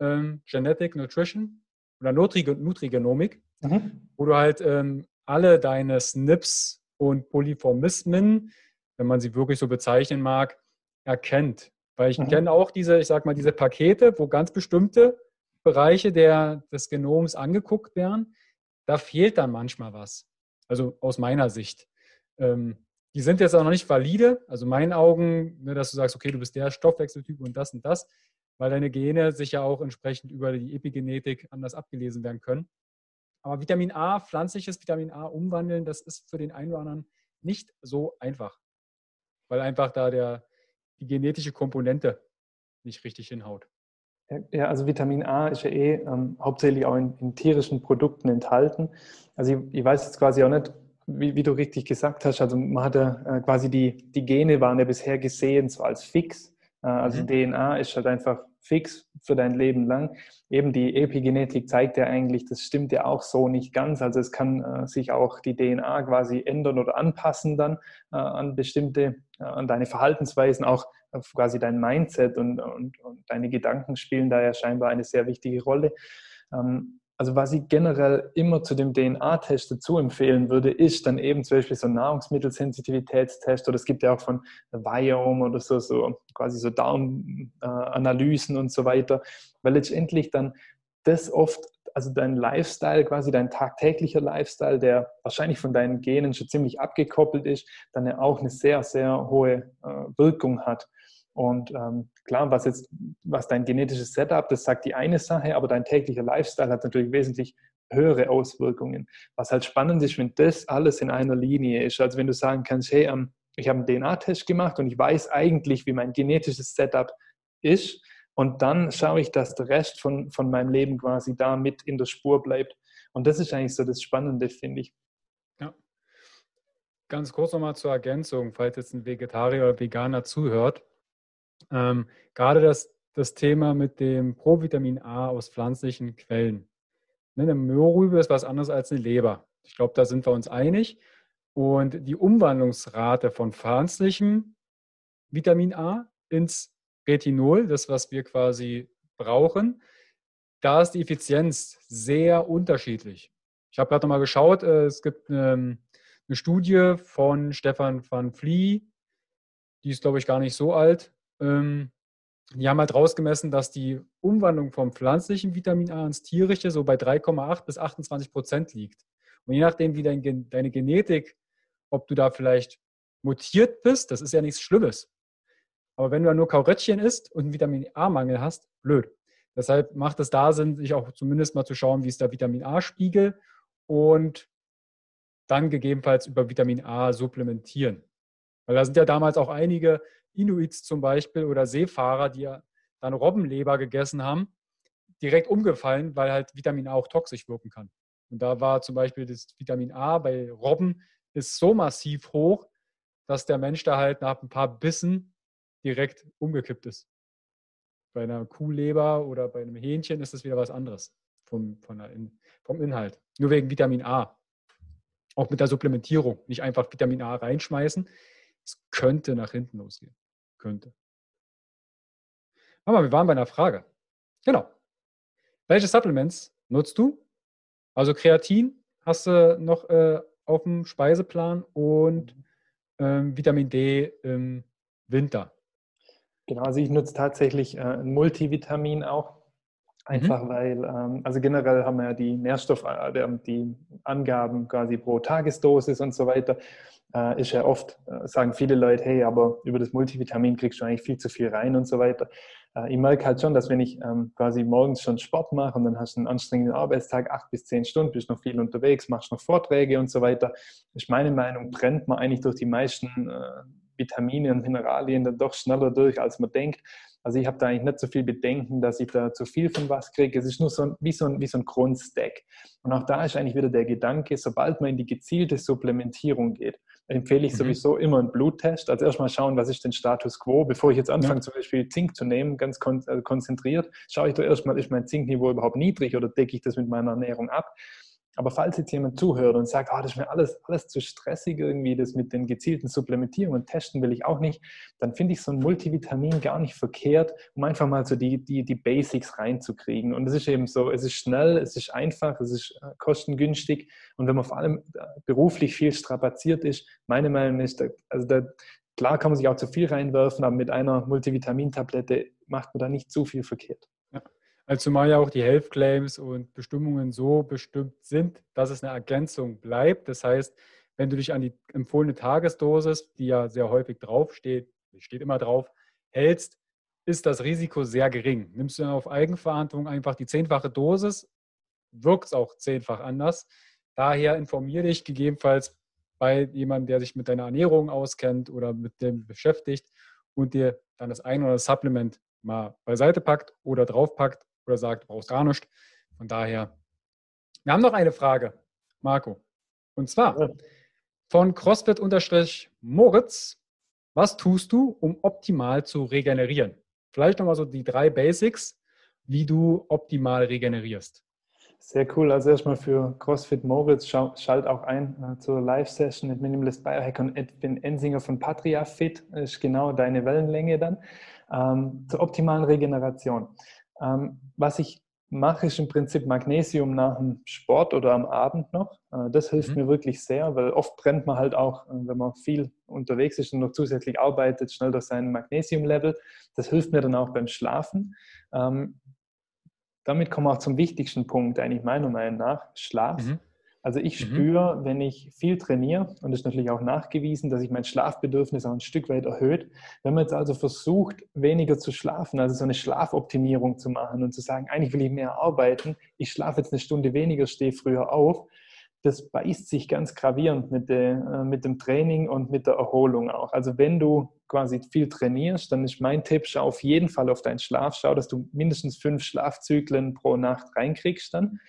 ähm, Genetic Nutrition oder Nutri Nutrigenomik, mhm. wo du halt ähm, alle deine SNPs und Polyformismen, wenn man sie wirklich so bezeichnen mag, erkennt Weil ich mhm. kenne auch diese, ich sag mal, diese Pakete, wo ganz bestimmte Bereiche der, des Genoms angeguckt werden. Da fehlt dann manchmal was. Also aus meiner Sicht. Ähm, die sind jetzt auch noch nicht valide. Also in meinen Augen, ne, dass du sagst, okay, du bist der Stoffwechseltyp und das und das, weil deine Gene sich ja auch entsprechend über die Epigenetik anders abgelesen werden können. Aber Vitamin A, pflanzliches Vitamin A umwandeln, das ist für den einen oder anderen nicht so einfach. Weil einfach da der, die genetische Komponente nicht richtig hinhaut. Ja, also Vitamin A ist ja eh ähm, hauptsächlich auch in, in, tierischen Produkten enthalten. Also ich, ich, weiß jetzt quasi auch nicht, wie, wie, du richtig gesagt hast, also man hat ja äh, quasi die, die Gene waren ja bisher gesehen so als fix. Äh, also mhm. DNA ist halt einfach fix für dein Leben lang. Eben die Epigenetik zeigt ja eigentlich, das stimmt ja auch so nicht ganz. Also es kann äh, sich auch die DNA quasi ändern oder anpassen dann äh, an bestimmte, äh, an deine Verhaltensweisen, auch quasi dein Mindset und, und, und, deine Gedanken spielen da ja scheinbar eine sehr wichtige Rolle. Ähm, also was ich generell immer zu dem DNA-Test dazu empfehlen würde, ist dann eben zum Beispiel so Nahrungsmittelsensitivitätstest oder es gibt ja auch von Biome oder so, so quasi so Darmanalysen und so weiter, weil letztendlich dann das oft, also dein Lifestyle, quasi dein tagtäglicher Lifestyle, der wahrscheinlich von deinen Genen schon ziemlich abgekoppelt ist, dann ja auch eine sehr, sehr hohe äh, Wirkung hat. Und ähm, klar, was jetzt, was dein genetisches Setup, das sagt die eine Sache, aber dein täglicher Lifestyle hat natürlich wesentlich höhere Auswirkungen. Was halt spannend ist, wenn das alles in einer Linie ist. Also wenn du sagen kannst, hey, ähm, ich habe einen DNA-Test gemacht und ich weiß eigentlich, wie mein genetisches Setup ist. Und dann schaue ich, dass der Rest von, von meinem Leben quasi da mit in der Spur bleibt. Und das ist eigentlich so das Spannende, finde ich. Ja. Ganz kurz nochmal zur Ergänzung, falls jetzt ein Vegetarier oder Veganer zuhört. Ähm, gerade das, das Thema mit dem Provitamin A aus pflanzlichen Quellen. Ne, eine Mohrrübe ist was anderes als eine Leber. Ich glaube, da sind wir uns einig. Und die Umwandlungsrate von pflanzlichem Vitamin A ins Retinol, das, was wir quasi brauchen, da ist die Effizienz sehr unterschiedlich. Ich habe gerade noch mal geschaut, äh, es gibt eine, eine Studie von Stefan van Vlie, die ist, glaube ich, gar nicht so alt, ähm, die haben halt rausgemessen, dass die Umwandlung vom pflanzlichen Vitamin A ins tierische so bei 3,8 bis 28 Prozent liegt. Und je nachdem, wie dein, deine Genetik, ob du da vielleicht mutiert bist, das ist ja nichts Schlimmes. Aber wenn du nur Kauröttchen isst und einen Vitamin A-Mangel hast, blöd. Deshalb macht es da Sinn, sich auch zumindest mal zu schauen, wie ist der Vitamin A-Spiegel und dann gegebenenfalls über Vitamin A supplementieren. Weil da sind ja damals auch einige Inuits zum Beispiel oder Seefahrer, die dann Robbenleber gegessen haben, direkt umgefallen, weil halt Vitamin A auch toxisch wirken kann. Und da war zum Beispiel das Vitamin A bei Robben ist so massiv hoch, dass der Mensch da halt nach ein paar Bissen direkt umgekippt ist. Bei einer Kuhleber oder bei einem Hähnchen ist das wieder was anderes vom, der, vom Inhalt. Nur wegen Vitamin A. Auch mit der Supplementierung. Nicht einfach Vitamin A reinschmeißen. Es könnte nach hinten losgehen könnte. Aber wir waren bei einer Frage. Genau. Welche Supplements nutzt du? Also Kreatin hast du noch äh, auf dem Speiseplan und ähm, Vitamin D im Winter. Genau, also ich nutze tatsächlich äh, ein Multivitamin auch. Einfach mhm. weil, ähm, also generell haben wir ja die Nährstoff, äh, die Angaben quasi pro Tagesdosis und so weiter äh, ist ja oft, äh, sagen viele Leute, hey, aber über das Multivitamin kriegst du eigentlich viel zu viel rein und so weiter. Äh, ich merke halt schon, dass wenn ich ähm, quasi morgens schon Sport mache und dann hast du einen anstrengenden Arbeitstag, acht bis zehn Stunden, bist noch viel unterwegs, machst noch Vorträge und so weiter, ist meine Meinung, brennt man eigentlich durch die meisten äh, Vitamine und Mineralien dann doch schneller durch, als man denkt. Also ich habe da eigentlich nicht so viel Bedenken, dass ich da zu viel von was kriege. Es ist nur so ein, wie, so ein, wie so ein Grundstack. Und auch da ist eigentlich wieder der Gedanke, sobald man in die gezielte Supplementierung geht, empfehle ich mhm. sowieso immer einen Bluttest. Also erstmal schauen, was ist denn Status quo, bevor ich jetzt anfange, ja. zum Beispiel Zink zu nehmen, ganz kon also konzentriert, schaue ich doch erstmal, ist mein Zinkniveau überhaupt niedrig oder decke ich das mit meiner Ernährung ab? Aber falls jetzt jemand zuhört und sagt, oh, das ist mir alles, alles zu stressig irgendwie, das mit den gezielten Supplementierungen testen will ich auch nicht, dann finde ich so ein Multivitamin gar nicht verkehrt, um einfach mal so die, die, die Basics reinzukriegen. Und es ist eben so, es ist schnell, es ist einfach, es ist äh, kostengünstig und wenn man vor allem äh, beruflich viel strapaziert ist, meine Meinung ist, also da, klar kann man sich auch zu viel reinwerfen, aber mit einer Multivitamintablette macht man da nicht zu viel verkehrt. Also zumal ja auch die Health Claims und Bestimmungen so bestimmt sind, dass es eine Ergänzung bleibt. Das heißt, wenn du dich an die empfohlene Tagesdosis, die ja sehr häufig draufsteht, steht immer drauf, hältst, ist das Risiko sehr gering. Nimmst du dann auf Eigenverantwortung einfach die zehnfache Dosis, wirkt es auch zehnfach anders. Daher informiere dich gegebenenfalls bei jemandem, der sich mit deiner Ernährung auskennt oder mit dem beschäftigt und dir dann das ein oder das Supplement mal beiseite packt oder draufpackt oder sagt, du brauchst gar nichts. Von daher, wir haben noch eine Frage, Marco. Und zwar von CrossFit-Moritz. Was tust du, um optimal zu regenerieren? Vielleicht nochmal so die drei Basics, wie du optimal regenerierst. Sehr cool. Also erstmal für CrossFit Moritz, schalt auch ein äh, zur Live-Session mit Minimalist Biohacker und Edwin Ensinger von Patria Fit. Ist genau deine Wellenlänge dann. Ähm, zur optimalen Regeneration. Ähm, was ich mache, ist im Prinzip Magnesium nach dem Sport oder am Abend noch. Äh, das hilft mhm. mir wirklich sehr, weil oft brennt man halt auch, äh, wenn man viel unterwegs ist und noch zusätzlich arbeitet, schnell durch sein Magnesiumlevel. Das hilft mir dann auch beim Schlafen. Ähm, damit kommen wir auch zum wichtigsten Punkt, eigentlich meiner Meinung nach, Schlaf. Mhm. Also ich mhm. spüre, wenn ich viel trainiere, und das ist natürlich auch nachgewiesen, dass sich mein Schlafbedürfnis auch ein Stück weit erhöht. Wenn man jetzt also versucht, weniger zu schlafen, also so eine Schlafoptimierung zu machen und zu sagen, eigentlich will ich mehr arbeiten, ich schlafe jetzt eine Stunde weniger, stehe früher auf, das beißt sich ganz gravierend mit, der, äh, mit dem Training und mit der Erholung auch. Also wenn du quasi viel trainierst, dann ist mein Tipp, schau auf jeden Fall auf deinen Schlaf, schau, dass du mindestens fünf Schlafzyklen pro Nacht reinkriegst dann.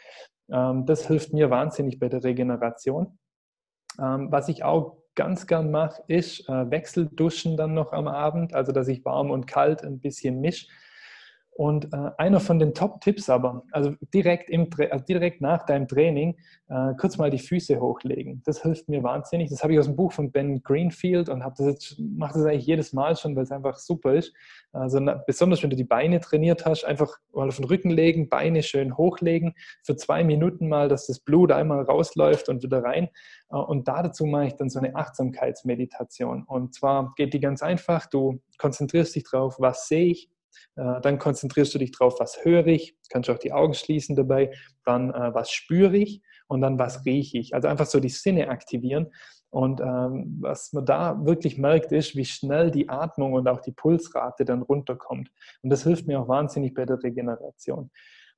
Ähm, das hilft mir wahnsinnig bei der Regeneration. Ähm, was ich auch ganz gern mache, ist äh, Wechselduschen dann noch am Abend, also dass ich warm und kalt ein bisschen mische. Und äh, einer von den Top-Tipps aber, also direkt, im, also direkt nach deinem Training, äh, kurz mal die Füße hochlegen. Das hilft mir wahnsinnig. Das habe ich aus dem Buch von Ben Greenfield und das mache das eigentlich jedes Mal schon, weil es einfach super ist. Also na, besonders wenn du die Beine trainiert hast, einfach mal auf den Rücken legen, Beine schön hochlegen, für zwei Minuten mal, dass das Blut einmal rausläuft und wieder rein. Äh, und dazu mache ich dann so eine Achtsamkeitsmeditation. Und zwar geht die ganz einfach. Du konzentrierst dich drauf, was sehe ich, dann konzentrierst du dich drauf, was höre ich, kannst auch die Augen schließen dabei, dann äh, was spüre ich und dann was rieche ich. Also einfach so die Sinne aktivieren. Und ähm, was man da wirklich merkt, ist, wie schnell die Atmung und auch die Pulsrate dann runterkommt. Und das hilft mir auch wahnsinnig bei der Regeneration.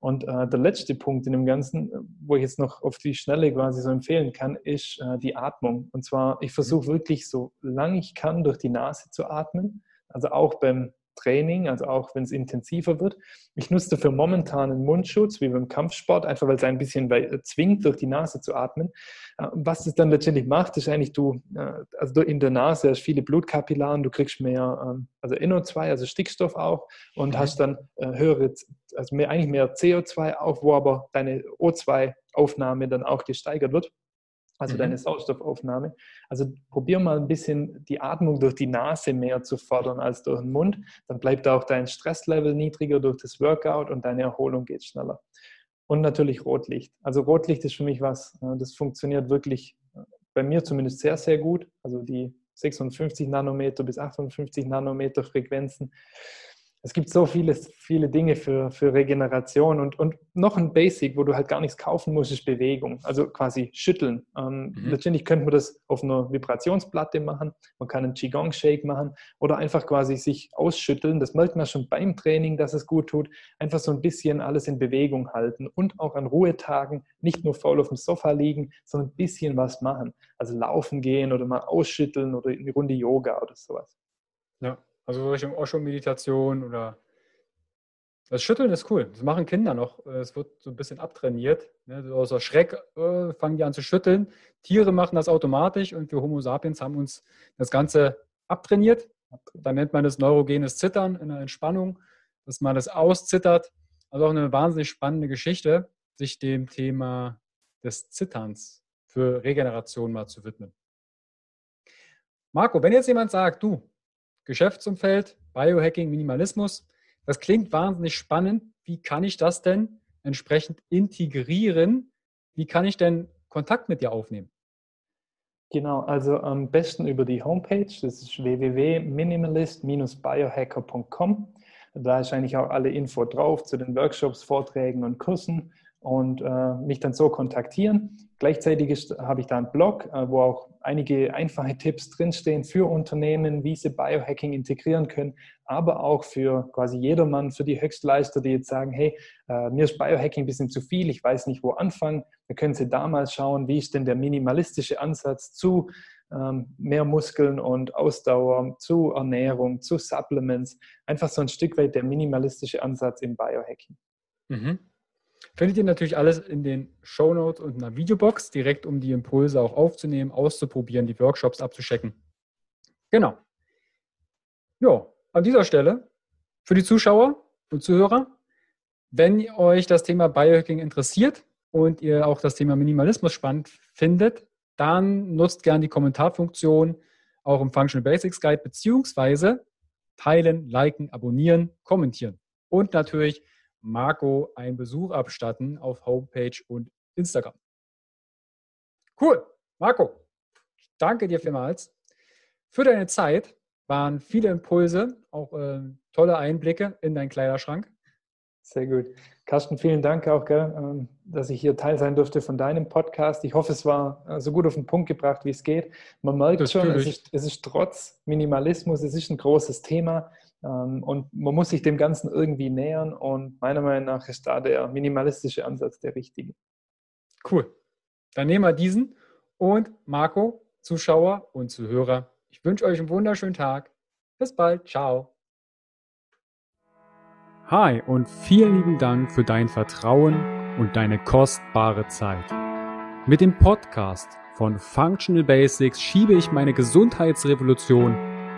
Und äh, der letzte Punkt in dem Ganzen, wo ich jetzt noch auf die Schnelle quasi so empfehlen kann, ist äh, die Atmung. Und zwar, ich versuche wirklich so lange ich kann durch die Nase zu atmen. Also auch beim Training, also auch wenn es intensiver wird. Ich nutze dafür momentan einen Mundschutz, wie beim Kampfsport, einfach weil es ein bisschen äh, zwingt, durch die Nase zu atmen. Äh, was es dann letztendlich macht, ist eigentlich, du, äh, also in der Nase hast viele Blutkapillaren, du kriegst mehr, ähm, also NO2, also Stickstoff auch und mhm. hast dann höhere, also mehr, eigentlich mehr CO2 auch, wo aber deine O2-Aufnahme dann auch gesteigert wird also mhm. deine Sauerstoffaufnahme. Also probier mal ein bisschen die Atmung durch die Nase mehr zu fördern als durch den Mund. Dann bleibt auch dein Stresslevel niedriger durch das Workout und deine Erholung geht schneller. Und natürlich Rotlicht. Also Rotlicht ist für mich was, äh, das funktioniert wirklich äh, bei mir zumindest sehr, sehr gut. Also die 56 Nanometer bis 58 Nanometer Frequenzen es gibt so viele, viele Dinge für, für Regeneration und, und noch ein Basic, wo du halt gar nichts kaufen musst, ist Bewegung, also quasi schütteln. Ähm, mhm. Letztendlich könnte man das auf einer Vibrationsplatte machen, man kann einen Qigong-Shake machen oder einfach quasi sich ausschütteln. Das merkt man schon beim Training, dass es gut tut. Einfach so ein bisschen alles in Bewegung halten und auch an Ruhetagen nicht nur faul auf dem Sofa liegen, sondern ein bisschen was machen. Also laufen gehen oder mal ausschütteln oder eine Runde Yoga oder sowas. Ja, also Richtung Osho-Meditation oder das Schütteln ist cool. Das machen Kinder noch. Es wird so ein bisschen abtrainiert. Ne? Außer Schreck äh, fangen die an zu schütteln. Tiere machen das automatisch und wir Homo sapiens haben uns das Ganze abtrainiert. Dann nennt man das neurogenes Zittern in der Entspannung, dass man das auszittert. Also auch eine wahnsinnig spannende Geschichte, sich dem Thema des Zitterns für Regeneration mal zu widmen. Marco, wenn jetzt jemand sagt, du, Geschäftsumfeld, Biohacking, Minimalismus. Das klingt wahnsinnig spannend. Wie kann ich das denn entsprechend integrieren? Wie kann ich denn Kontakt mit dir aufnehmen? Genau, also am besten über die Homepage, das ist www.minimalist-biohacker.com. Da ist eigentlich auch alle Info drauf zu den Workshops, Vorträgen und Kursen und äh, mich dann so kontaktieren. Gleichzeitig habe ich da einen Blog, äh, wo auch einige einfache Tipps drinstehen für Unternehmen, wie sie Biohacking integrieren können, aber auch für quasi jedermann, für die Höchstleister, die jetzt sagen, hey, äh, mir ist Biohacking ein bisschen zu viel, ich weiß nicht, wo anfangen. Da können Sie damals schauen, wie ist denn der minimalistische Ansatz zu ähm, mehr Muskeln und Ausdauer, zu Ernährung, zu Supplements. Einfach so ein Stück weit der minimalistische Ansatz im Biohacking. Mhm. Findet ihr natürlich alles in den Show Notes und einer Videobox, direkt um die Impulse auch aufzunehmen, auszuprobieren, die Workshops abzuschecken. Genau. Ja, an dieser Stelle für die Zuschauer und Zuhörer, wenn euch das Thema Biohacking interessiert und ihr auch das Thema Minimalismus spannend findet, dann nutzt gerne die Kommentarfunktion auch im Functional Basics Guide beziehungsweise teilen, liken, abonnieren, kommentieren. Und natürlich Marco einen Besuch abstatten auf Homepage und Instagram. Cool. Marco, danke dir vielmals für deine Zeit. Waren viele Impulse, auch äh, tolle Einblicke in deinen Kleiderschrank. Sehr gut. Carsten, vielen Dank auch, gell, ähm, dass ich hier Teil sein durfte von deinem Podcast. Ich hoffe, es war äh, so gut auf den Punkt gebracht, wie es geht. Man merkt das schon, es ist, es ist trotz Minimalismus, es ist ein großes Thema. Ähm, und man muss sich dem Ganzen irgendwie nähern und meiner Meinung nach ist da der minimalistische Ansatz der richtige. Cool. Dann nehmen wir diesen und Marco, Zuschauer und Zuhörer, ich wünsche euch einen wunderschönen Tag. Bis bald. Ciao. Hi und vielen lieben Dank für dein Vertrauen und deine kostbare Zeit. Mit dem Podcast von Functional Basics schiebe ich meine Gesundheitsrevolution